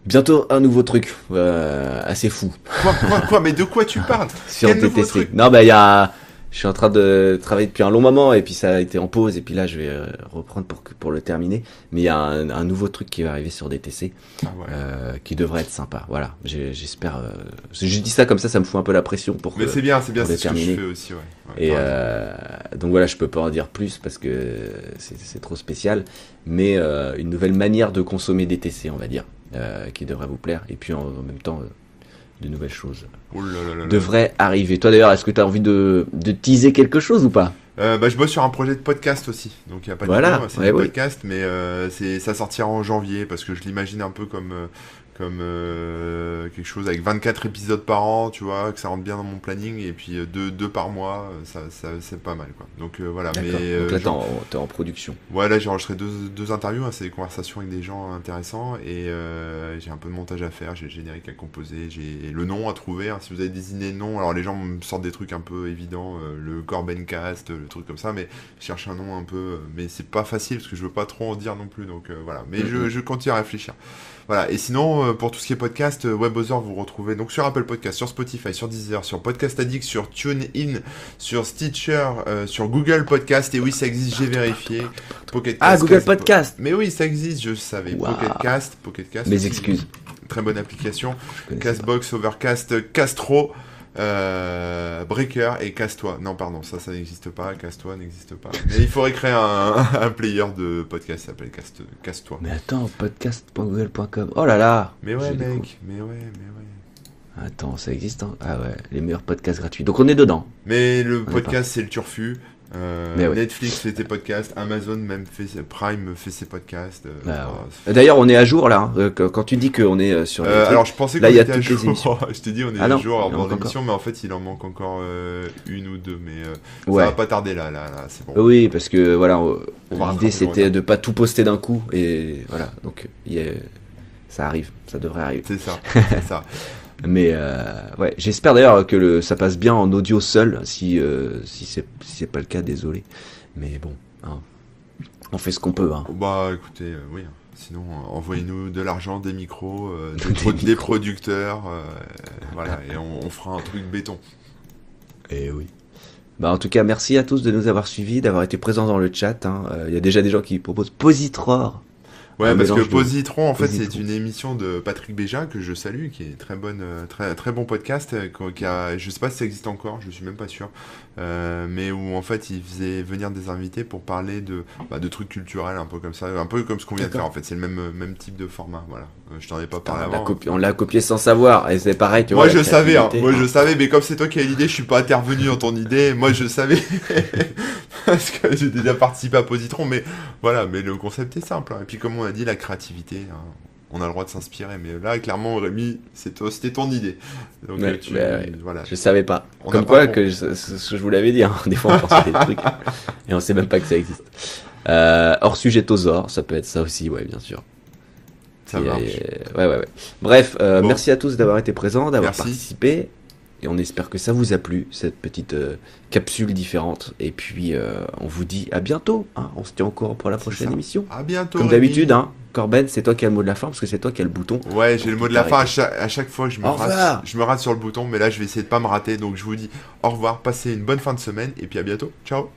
B: Bientôt un nouveau truc euh, assez fou
A: Quoi, quoi, quoi Mais de quoi tu parles?
B: Sur
A: Quel nouveau truc?
B: Non, bah il y a, je suis en train de travailler depuis un long moment et puis ça a été en pause et puis là je vais euh, reprendre pour pour le terminer. Mais il y a un, un nouveau truc qui va arriver sur DTC
A: Ah ouais.
B: euh, qui devrait être sympa. Voilà, j'espère. Euh, je dis ça comme ça, ça me fout un peu la pression pour que.
A: Mais c'est bien, c'est bien, c'est ce que je fais aussi, ouais. Ouais,
B: Et euh, donc voilà, je peux pas en dire plus parce que c'est trop spécial, mais une nouvelle manière de consommer DTC, on va dire, qui devrait vous plaire. Et puis en, en même temps, de nouvelles choses.
A: Oh là là là là.
B: devraient arriver. Toi d'ailleurs, est-ce que tu as envie de, de teaser quelque chose ou pas?
A: Euh, bah, je bosse sur un projet de podcast aussi, donc il n'y a pas de
B: Voilà,
A: c'est
B: ouais,
A: podcast, mais euh, c'est ça sortira en janvier parce que je l'imagine un peu comme euh, comme euh, quelque chose avec 24 épisodes par an, tu vois, que ça rentre bien dans mon planning et puis euh, deux, deux par mois, euh, ça, ça c'est pas mal quoi. Donc euh, voilà, mais euh,
B: Donc là, t'es en, en production.
A: Ouais, là j'ai enregistré deux, deux interviews, hein, c'est des conversations avec des gens intéressants et euh, j'ai un peu de montage à faire, j'ai le générique à composer, j'ai le nom à trouver. hein, si vous avez des idées de noms, alors les gens me sortent des trucs un peu évidents, euh, le Corbencast, le truc comme ça, mais je cherche un nom un peu, mais c'est pas facile parce que je veux pas trop en dire non plus, donc euh, voilà. Mais je,
B: Mhm.
A: je continue à réfléchir. Voilà, et sinon, euh, pour tout ce qui est podcast, euh, WebOther, vous retrouvez donc sur Apple Podcast, sur Spotify, sur Deezer, sur Podcast Addict, sur TuneIn, sur Stitcher, euh, sur Google Podcast, et oui, ça existe, j'ai vérifié. Pocket
B: Ah, Google
A: Cast-
B: Podcast
A: Mais oui, ça existe, je savais.
B: Waouh.
A: Pocket Cast, Pocket Cast.
B: Mes excuses.
A: Très bonne application. Castbox, Overcast, Castro. Euh, Breaker et Casse-toi. Non, pardon, ça, ça n'existe pas. Casse-toi n'existe pas. Mais il faudrait créer un, un player de podcast qui s'appelle Casse- Casse-toi.
B: Mais attends, podcast.google.com. Oh là là
A: Mais ouais, mec, mais ouais, mais ouais.
B: Attends, ça existe hein Ah ouais, les meilleurs podcasts gratuits. Donc on est dedans.
A: Mais le
B: On
A: podcast, c'est le turfu. Euh,
B: ouais.
A: Netflix fait tes podcasts, Amazon même fait Prime fait ses podcasts. euh,
B: Ah ouais. D'ailleurs, on est à jour là. hein. Euh, Quand tu dis qu'on est sur
A: Euh,
B: trucs,
A: alors je pensais qu'on
B: il y a
A: était à jour. je t'ai dit on est
B: Ah
A: à jour
B: en
A: l'émission, mais en fait il en manque encore une ou deux, mais euh, ça
B: ouais.
A: va pas tarder là, là, là, c'est bon.
B: Oui, parce que voilà, l'idée c'était de pas tout poster d'un coup et voilà. Donc il y a- ça arrive, ça devrait arriver.
A: C'est ça, c'est ça.
B: Mais euh, ouais, j'espère d'ailleurs que le, ça passe bien en audio seul. Si euh, si c'est si c'est pas le cas, désolé. Mais bon, hein, on fait ce qu'on peut. Hein.
A: Bah écoutez, euh, oui. hein. Sinon, envoyez-nous de l'argent, des micros, euh, des,
B: Des
A: pro- des
B: micros.
A: producteurs, euh, voilà, et on, on fera un truc béton.
B: Et oui. Bah en tout cas, merci à tous de nous avoir suivis, d'avoir été présents dans le chat. hein. Euh, Il y a déjà des gens qui proposent Positror.
A: Ouais, parce que Positron, en fait, c'est une émission de Patrick Béja que je salue, qui est très bonne, euh, très très bon podcast. euh, Qui a, je sais pas si ça existe encore, je suis même pas sûr, euh, mais où en fait il faisait venir des invités pour parler de bah, de trucs culturels, un peu comme ça, un peu comme ce qu'on vient de faire. En fait, c'est le même euh, même type de format. Voilà, Euh, je t'en ai pas parlé
B: on l'a
A: avant.
B: copié, on l'a copié sans savoir. Et c'est pareil, tu
A: Moi
B: vois.
A: je savais, hein. moi je savais, mais comme c'est toi qui as l'idée, je suis pas intervenu dans ton idée. Moi je savais parce que j'ai déjà participé à Positron, mais voilà, mais le concept est simple. hein. Et puis comme on a dit, la créativité, hein, on a le droit de s'inspirer. Mais là, clairement, Rémi, c'était ton idée. Donc
B: Ouais,
A: tu,
B: bah ouais.
A: voilà.
B: Je savais pas.
A: On
B: Comme quoi,
A: pas-
B: que je- vous l'avais dit, hein. des fois on pense à des trucs et on sait même pas que ça existe. Euh, hors sujet Tosor, ça peut être ça aussi, ouais, bien sûr.
A: Ça
B: Et,
A: marche.
B: euh, ouais, ouais, ouais. Bref, euh,
A: Bon.
B: merci à tous d'avoir été présents, d'avoir participé. Et on espère que ça vous a plu, cette petite euh, capsule différente. Et puis, on vous dit à bientôt. hein. On se tient courant pour la prochaine émission.
A: À bientôt.
B: Comme d'habitude, hein. Corben, c'est toi qui as le mot de la fin parce que c'est toi qui as le bouton.
A: Ouais, j'ai le mot de la fin à chaque, à chaque fois. Je me,
B: Au revoir.
A: rate, je me rate sur le bouton, mais là, je vais essayer de pas me rater. Donc, je vous dis au revoir, passez une bonne fin de semaine, et puis à bientôt. Ciao.